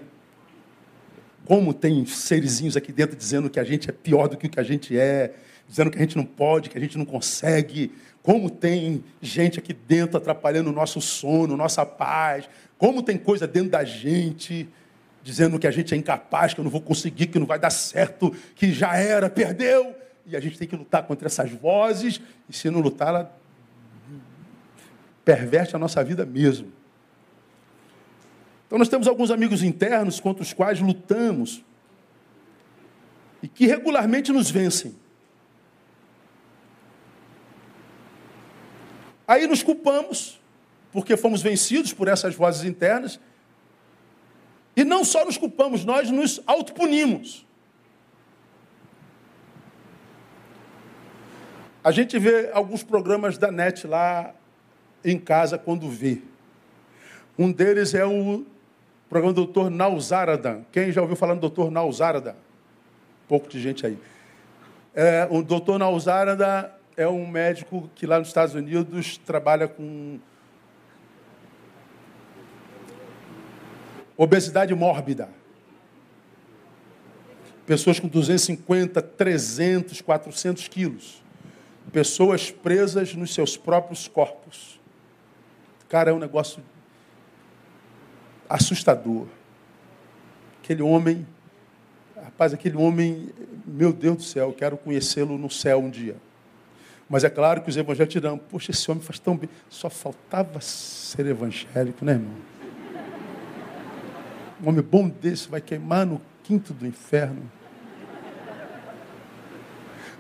Como tem serizinhos aqui dentro dizendo que a gente é pior do que o que a gente é, dizendo que a gente não pode, que a gente não consegue. Como tem gente aqui dentro atrapalhando o nosso sono, nossa paz. Como tem coisa dentro da gente dizendo que a gente é incapaz, que eu não vou conseguir, que não vai dar certo, que já era, perdeu. E a gente tem que lutar contra essas vozes, e se não lutar, ela perverte a nossa vida mesmo. Então nós temos alguns amigos internos contra os quais lutamos e que regularmente nos vencem. Aí nos culpamos, porque fomos vencidos por essas vozes internas, e não só nos culpamos, nós nos autopunimos. A gente vê alguns programas da NET lá em casa quando vê. Um deles é o programa do Dr. Nauzaradan. Quem já ouviu falar do Dr. Nauzaradan? Pouco de gente aí. É, o Dr. Nauzaradan é um médico que lá nos Estados Unidos trabalha com obesidade mórbida. Pessoas com 250, 300, 400 quilos. Pessoas presas nos seus próprios corpos. Cara, é um negócio assustador. Aquele homem, rapaz, aquele homem, meu Deus do céu, quero conhecê-lo no céu um dia. Mas é claro que os evangélicos dirão, poxa, esse homem faz tão bem. Só faltava ser evangélico, né, irmão? Um homem bom desse vai queimar no quinto do inferno.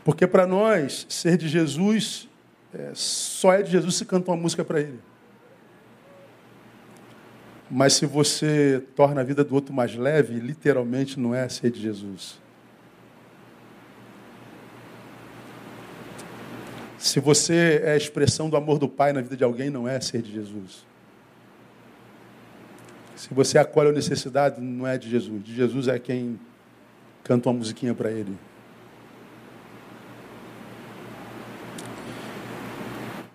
Porque para nós, ser de Jesus, é, só é de Jesus se canta uma música para ele. Mas se você torna a vida do outro mais leve, literalmente não é ser de Jesus. Se você é a expressão do amor do Pai na vida de alguém, não é ser de Jesus. Se você acolhe a necessidade, não é de Jesus. De Jesus é quem canta uma musiquinha para ele.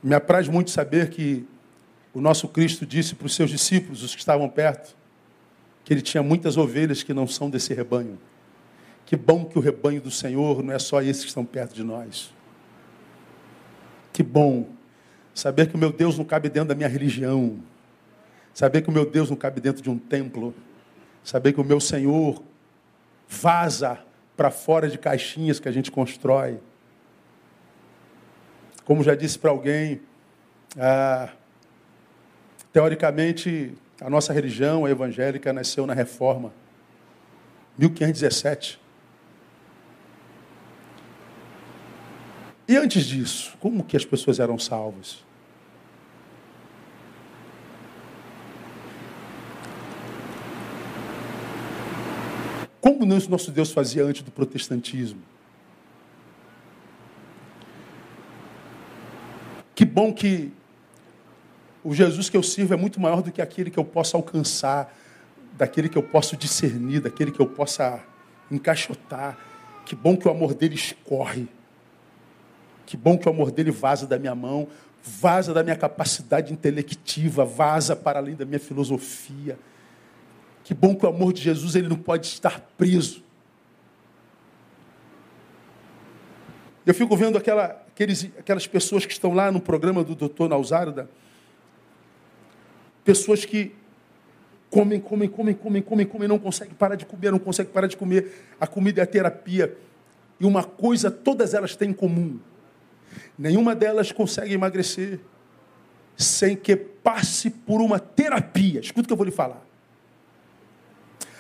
Me apraz muito saber que o nosso Cristo disse para os seus discípulos, os que estavam perto, que ele tinha muitas ovelhas que não são desse rebanho. Que bom que o rebanho do Senhor não é só esses que estão perto de nós. Que bom saber que o meu Deus não cabe dentro da minha religião. Saber que o meu Deus não cabe dentro de um templo. Saber que o meu Senhor vaza para fora de caixinhas que a gente constrói. Como já disse para alguém, ah, Teoricamente, a nossa religião, a evangélica, nasceu na Reforma, 1517. E antes disso, como que as pessoas eram salvas? Como nosso Deus fazia antes do protestantismo? Que bom que o Jesus que eu sirvo é muito maior do que aquele que eu posso alcançar, daquele que eu posso discernir, daquele que eu possa encaixotar. Que bom que o amor dele escorre. Que bom que o amor dele vaza da minha mão, vaza da minha capacidade intelectiva, vaza para além da minha filosofia. Que bom que o amor de Jesus ele não pode estar preso. Eu fico vendo aquela, aqueles, aquelas pessoas que estão lá no programa do doutor Nausarda, Pessoas que comem, comem, comem, comem, comem, comem, não conseguem parar de comer, não conseguem parar de comer. A comida é a terapia. E uma coisa todas elas têm em comum: nenhuma delas consegue emagrecer sem que passe por uma terapia. Escuta o que eu vou lhe falar.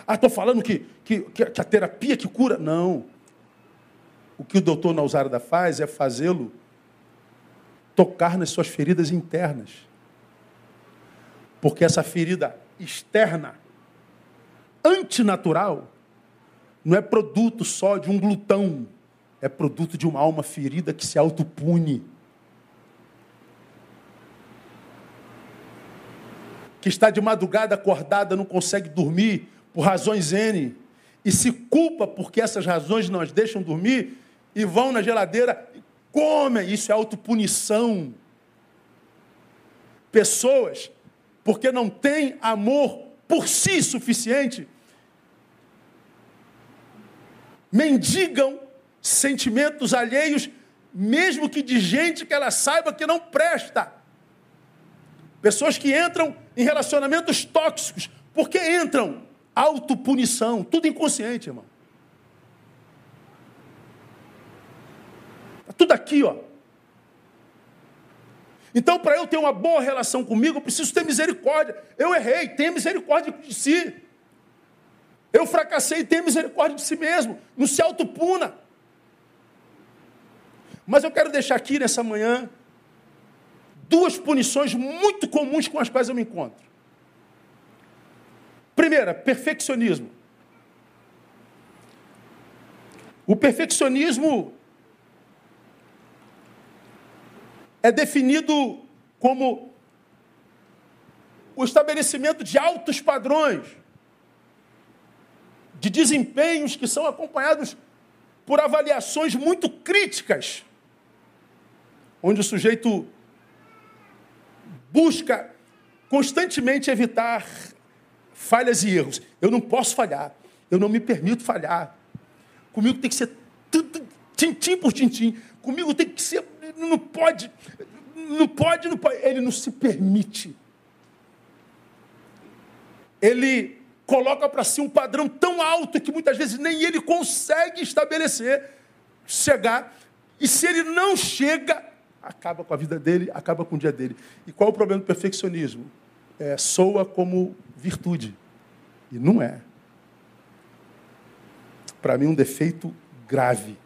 Ah, estou falando que, que, que a terapia que cura? Não. O que o doutor Nausarda faz é fazê-lo tocar nas suas feridas internas. Porque essa ferida externa, antinatural, não é produto só de um glutão, é produto de uma alma ferida que se autopune. Que está de madrugada acordada, não consegue dormir por razões N, e se culpa porque essas razões não as deixam dormir, e vão na geladeira e comem. Isso é autopunição. Pessoas porque não têm amor por si suficiente, mendigam sentimentos alheios, mesmo que de gente que ela saiba que não presta. Pessoas que entram em relacionamentos tóxicos. Por que entram? Autopunição, tudo inconsciente, irmão. Está tudo aqui, ó. Então, para eu ter uma boa relação comigo, eu preciso ter misericórdia. Eu errei, tenha misericórdia de si. Eu fracassei, tenha misericórdia de si mesmo. Não se autopuna. Mas eu quero deixar aqui nessa manhã duas punições muito comuns com as quais eu me encontro. Primeira, perfeccionismo. O perfeccionismo é definido como o estabelecimento de altos padrões, de desempenhos que são acompanhados por avaliações muito críticas, onde o sujeito busca constantemente evitar falhas e erros. Eu não posso falhar, eu não me permito falhar. Comigo tem que ser tintim por tintim. Comigo tem que ser não pode, não pode, não pode. Ele não se permite. Ele coloca para si um padrão tão alto que muitas vezes nem ele consegue estabelecer, chegar. E se ele não chega, acaba com a vida dele, acaba com o dia dele. E qual é o problema do perfeccionismo? É, soa como virtude. E não é. Para mim, um defeito grave.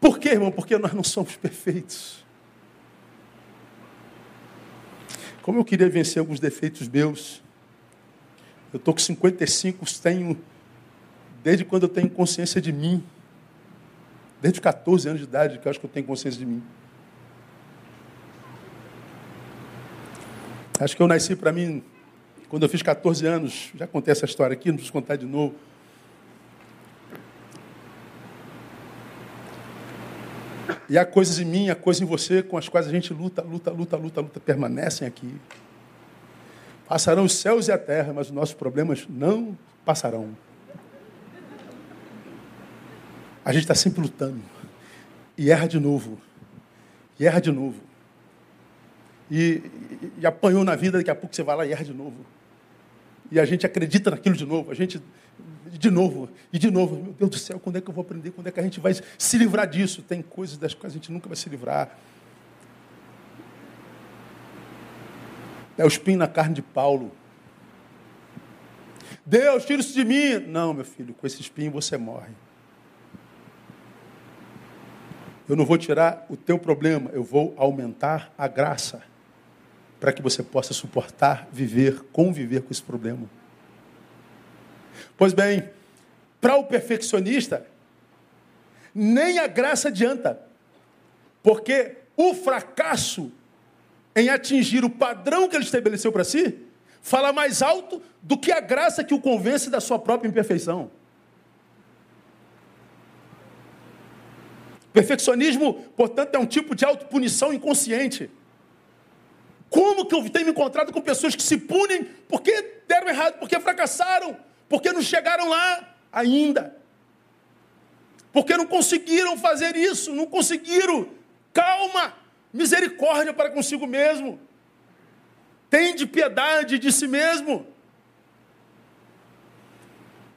Por quê, irmão? Porque nós não somos perfeitos. Como eu queria vencer alguns defeitos meus. Eu estou com 55, tenho, desde quando eu tenho consciência de mim. Desde 14 anos de idade que eu acho que eu tenho consciência de mim. Acho que eu nasci para mim, quando eu fiz 14 anos, já contei essa história aqui, não preciso contar de novo. E há coisas em mim, há coisas em você com as quais a gente luta, luta, luta, luta, luta, permanecem aqui. Passarão os céus e a terra, mas os nossos problemas não passarão. A gente está sempre lutando. E erra de novo. E erra de novo. E, e, e apanhou na vida, daqui a pouco você vai lá e erra de novo. E a gente acredita naquilo de novo. A gente de novo, e de novo. Meu Deus do céu, quando é que eu vou aprender? Quando é que a gente vai se livrar disso? Tem coisas das quais a gente nunca vai se livrar. É o espinho na carne de Paulo. Deus, tira isso de mim. Não, meu filho, com esse espinho você morre. Eu não vou tirar o teu problema, eu vou aumentar a graça para que você possa suportar, viver, conviver com esse problema. Pois bem, para o perfeccionista, nem a graça adianta, porque o fracasso em atingir o padrão que ele estabeleceu para si fala mais alto do que a graça que o convence da sua própria imperfeição. Perfeccionismo, portanto, é um tipo de autopunição inconsciente. Como que eu tenho me encontrado com pessoas que se punem porque deram errado, porque fracassaram? Porque não chegaram lá ainda. Porque não conseguiram fazer isso, não conseguiram. Calma, misericórdia para consigo mesmo. Tende piedade de si mesmo.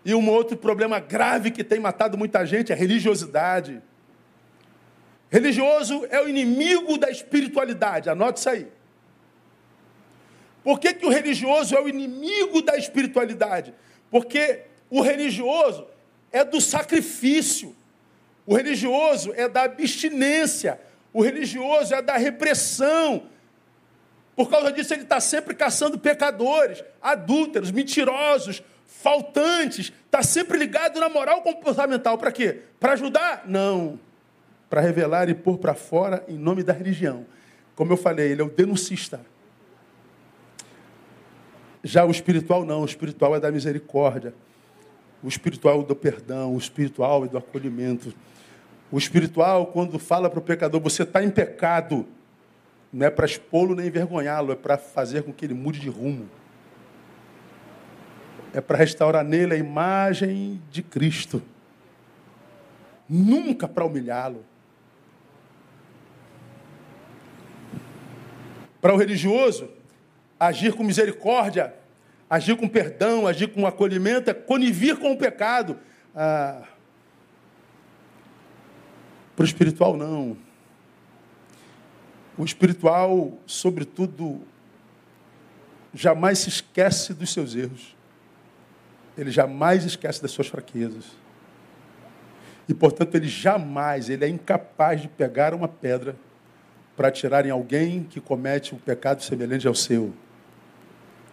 E um outro problema grave que tem matado muita gente é a religiosidade. Religioso é o inimigo da espiritualidade, anote isso aí. Por que, que o religioso é o inimigo da espiritualidade? Porque o religioso é do sacrifício, o religioso é da abstinência, o religioso é da repressão. Por causa disso, ele está sempre caçando pecadores, adúlteros, mentirosos, faltantes, está sempre ligado na moral comportamental. Para quê? Para ajudar? Não. Para revelar e pôr para fora em nome da religião. como eu falei, ele é o denuncista. Já o espiritual não, o espiritual é da misericórdia. O espiritual é do perdão, o espiritual é do acolhimento. O espiritual, quando fala para o pecador, você está em pecado, não é para expô-lo nem envergonhá-lo, é para fazer com que ele mude de rumo. É para restaurar nele a imagem de Cristo. Nunca para humilhá-lo. Para o religioso, agir com misericórdia, agir com perdão, agir com acolhimento, é conivir com o pecado. Ah, para o espiritual, não. O espiritual, sobretudo, jamais se esquece dos seus erros. Ele jamais esquece das suas fraquezas. E, portanto, ele jamais, ele é incapaz de pegar uma pedra para tirar em alguém que comete um pecado semelhante ao seu.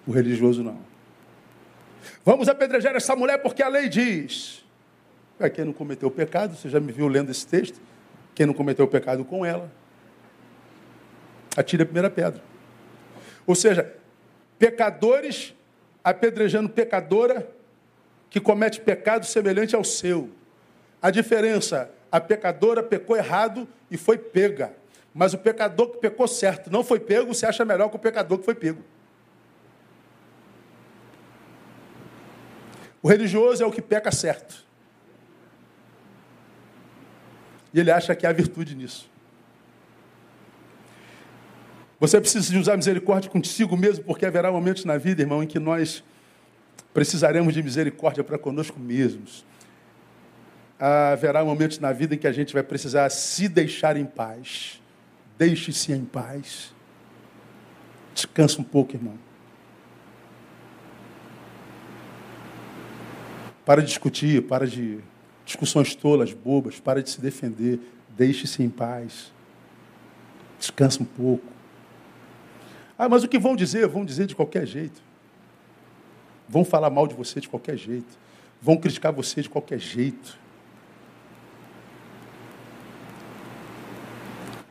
O religioso não. Vamos apedrejar essa mulher porque a lei diz. É, quem não cometeu pecado, você já me viu lendo esse texto? Quem não cometeu pecado com ela, atire a primeira pedra. Ou seja, pecadores apedrejando pecadora que comete pecado semelhante ao seu. A diferença, a pecadora pecou errado e foi pega. Mas o pecador que pecou certo não foi pego, você acha melhor que o pecador que foi pego. O religioso é o que peca certo. E ele acha que há virtude nisso. Você precisa de usar misericórdia consigo mesmo, porque haverá momentos na vida, irmão, em que nós precisaremos de misericórdia para conosco mesmos. Haverá momentos na vida em que a gente vai precisar se deixar em paz. Deixe-se em paz. Descansa um pouco, irmão. Para de discutir, para de discussões tolas, bobas, para de se defender, deixe-se em paz. Descansa um pouco. Ah, mas o que vão dizer? Vão dizer de qualquer jeito. Vão falar mal de você de qualquer jeito. Vão criticar você de qualquer jeito.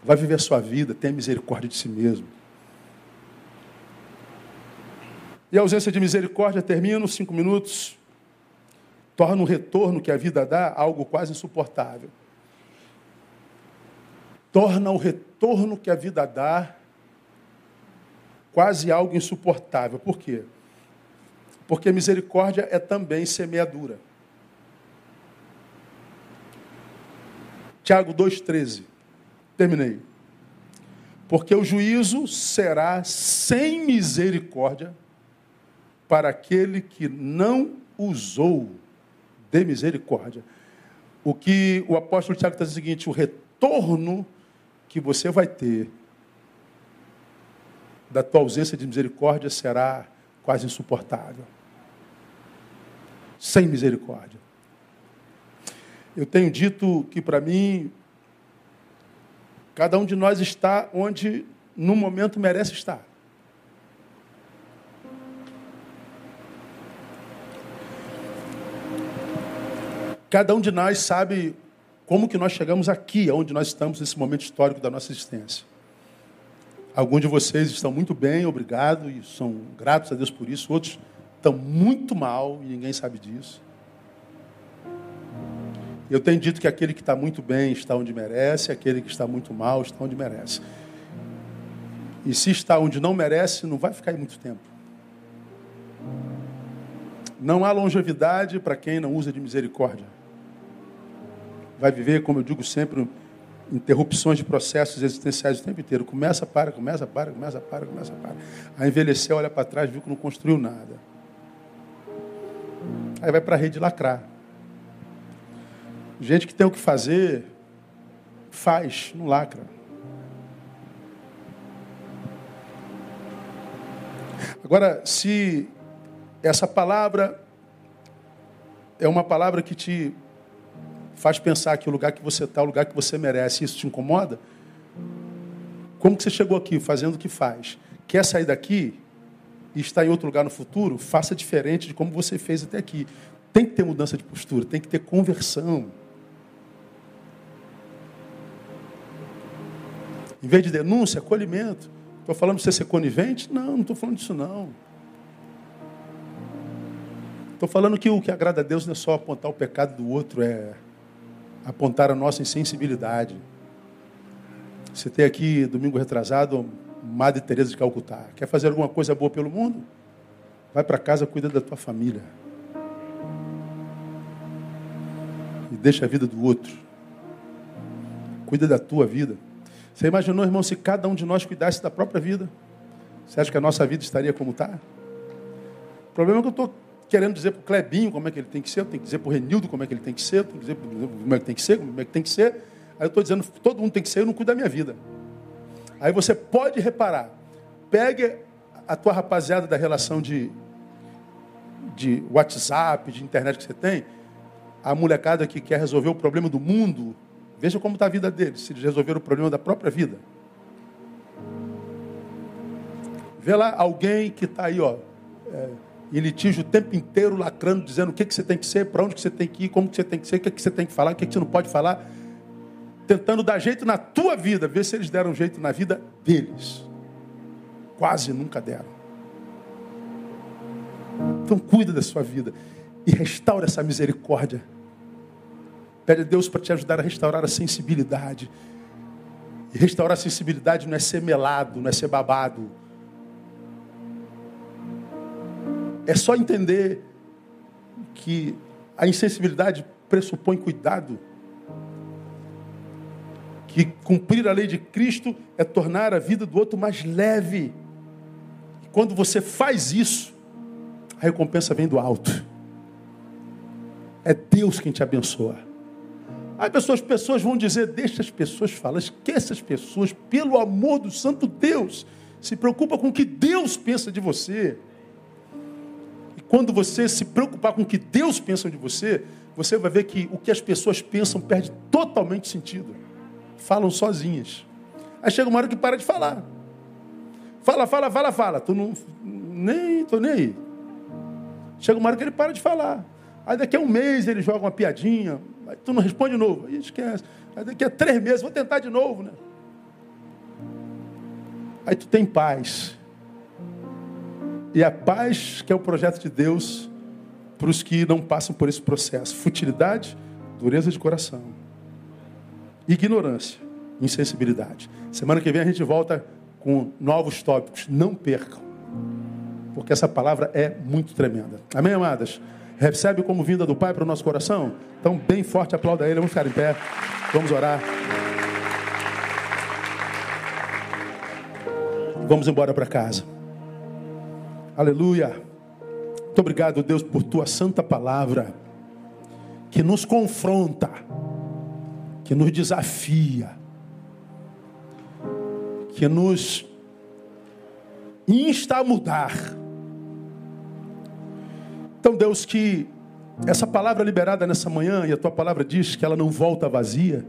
Vai viver a sua vida, tenha misericórdia de si mesmo. E a ausência de misericórdia, termino, cinco minutos torna o retorno que a vida dá algo quase insuportável. Torna o retorno que a vida dá quase algo insuportável. Por quê? Porque misericórdia é também semeadura. Tiago 2,13. Terminei. Porque o juízo será sem misericórdia para aquele que não usou de misericórdia. O que o apóstolo Tiago está dizendo é o seguinte: o retorno que você vai ter da tua ausência de misericórdia será quase insuportável. Sem misericórdia. Eu tenho dito que para mim, cada um de nós está onde no momento merece estar. Cada um de nós sabe como que nós chegamos aqui, onde nós estamos nesse momento histórico da nossa existência. Alguns de vocês estão muito bem, obrigado, e são gratos a Deus por isso. Outros estão muito mal e ninguém sabe disso. Eu tenho dito que aquele que está muito bem está onde merece, aquele que está muito mal está onde merece. E se está onde não merece, não vai ficar aí muito tempo. Não há longevidade para quem não usa de misericórdia vai viver, como eu digo sempre, interrupções de processos existenciais o tempo inteiro. Começa, para, começa, para, começa, para, começa, para. Aí envelheceu, olha para trás, viu que não construiu nada. Aí vai para a rede lacrar. Gente que tem o que fazer, faz, não lacra. Agora, se essa palavra é uma palavra que te faz pensar que o lugar que você está é o lugar que você merece, isso te incomoda? Como que você chegou aqui fazendo o que faz? Quer sair daqui e estar em outro lugar no futuro? Faça diferente de como você fez até aqui. Tem que ter mudança de postura, tem que ter conversão. Em vez de denúncia, acolhimento. Estou falando de você ser conivente? Não, não estou falando disso não. Estou falando que o que agrada a Deus não é só apontar o pecado do outro, é apontar a nossa insensibilidade. Você tem aqui, domingo retrasado, Madre Teresa de Calcutá. Quer fazer alguma coisa boa pelo mundo? Vai para casa, cuida da tua família. E deixa a vida do outro. Cuida da tua vida. Você imaginou, irmão, se cada um de nós cuidasse da própria vida? Você acha que a nossa vida estaria como está? O problema é que eu estou querendo dizer para o Clebinho como é que ele tem que ser, eu tenho que dizer para o Renildo como é que ele tem que ser, eu tenho que dizer como é que tem que ser, como é que tem que ser. Aí eu estou dizendo todo mundo tem que ser, eu não cuido da minha vida. Aí você pode reparar, pegue a tua rapaziada da relação de, de WhatsApp, de internet que você tem, a molecada que quer resolver o problema do mundo, veja como está a vida deles, se eles resolveram o problema da própria vida. Vê lá alguém que está aí, ó, é, em litígio o tempo inteiro, lacrando, dizendo o que, que você tem que ser, para onde que você tem que ir, como que você tem que ser, o que, que você tem que falar, o que, que você não pode falar. Tentando dar jeito na tua vida, ver se eles deram jeito na vida deles. Quase nunca deram. Então cuida da sua vida e restaura essa misericórdia. Pede a Deus para te ajudar a restaurar a sensibilidade. E restaurar a sensibilidade não é ser melado, não é ser babado É só entender que a insensibilidade pressupõe cuidado. Que cumprir a lei de Cristo é tornar a vida do outro mais leve. E quando você faz isso, a recompensa vem do alto. É Deus quem te abençoa. Aí pessoas, pessoas vão dizer, deixa as pessoas falar, esqueça as pessoas, pelo amor do santo Deus. Se preocupa com o que Deus pensa de você. Quando você se preocupar com o que Deus pensa de você, você vai ver que o que as pessoas pensam perde totalmente sentido. Falam sozinhas. Aí chega uma hora que para de falar. Fala, fala, fala, fala. Tu não. Nem, tô nem aí. Chega uma hora que ele para de falar. Aí daqui a um mês ele joga uma piadinha. Aí tu não responde de novo. Aí esquece. Aí daqui a três meses, vou tentar de novo, né? Aí tu tem paz. E a paz, que é o projeto de Deus para os que não passam por esse processo: futilidade, dureza de coração, ignorância, insensibilidade. Semana que vem a gente volta com novos tópicos. Não percam, porque essa palavra é muito tremenda. Amém, amadas? Recebe como vinda do Pai para o nosso coração? Então, bem forte, aplauda Ele. Vamos ficar em pé. Vamos orar. Vamos embora para casa. Aleluia. Muito obrigado, Deus, por tua santa palavra que nos confronta, que nos desafia, que nos insta a mudar. Então, Deus, que essa palavra liberada nessa manhã, e a tua palavra diz que ela não volta vazia,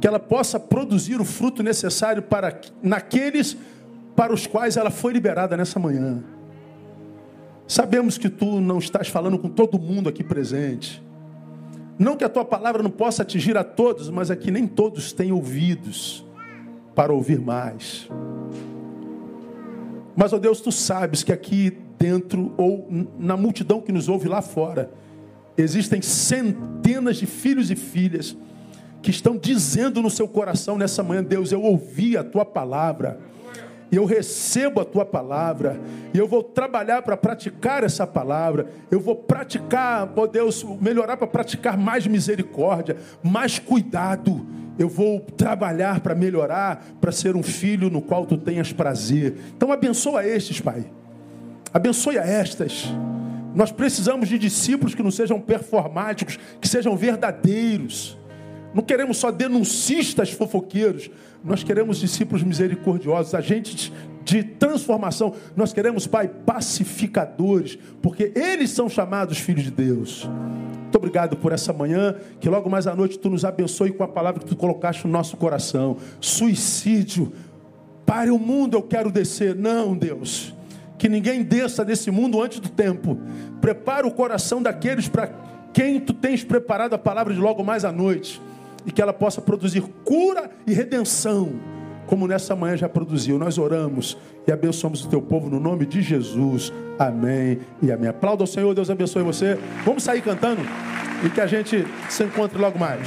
que ela possa produzir o fruto necessário para naqueles para os quais ela foi liberada nessa manhã. Sabemos que tu não estás falando com todo mundo aqui presente. Não que a tua palavra não possa atingir a todos, mas é que nem todos têm ouvidos para ouvir mais. Mas, ó Deus, tu sabes que aqui dentro, ou na multidão que nos ouve lá fora, existem centenas de filhos e filhas que estão dizendo no seu coração nessa manhã: Deus, eu ouvi a tua palavra e eu recebo a tua palavra, e eu vou trabalhar para praticar essa palavra, eu vou praticar, ó Deus, melhorar para praticar mais misericórdia, mais cuidado, eu vou trabalhar para melhorar, para ser um filho no qual tu tenhas prazer. Então abençoa estes, Pai, abençoe a estas. Nós precisamos de discípulos que não sejam performáticos, que sejam verdadeiros. Não queremos só denuncistas fofoqueiros, nós queremos discípulos misericordiosos, agentes de transformação. Nós queremos, Pai, pacificadores, porque eles são chamados filhos de Deus. Muito obrigado por essa manhã, que logo mais à noite tu nos abençoe com a palavra que tu colocaste no nosso coração. Suicídio. Pare o mundo, eu quero descer. Não, Deus. Que ninguém desça desse mundo antes do tempo. Prepara o coração daqueles para quem tu tens preparado a palavra de logo mais à noite e que ela possa produzir cura e redenção como nessa manhã já produziu. Nós oramos e abençoamos o teu povo no nome de Jesus. Amém e amém. Aplauda ao Senhor, Deus abençoe você. Vamos sair cantando e que a gente se encontre logo mais.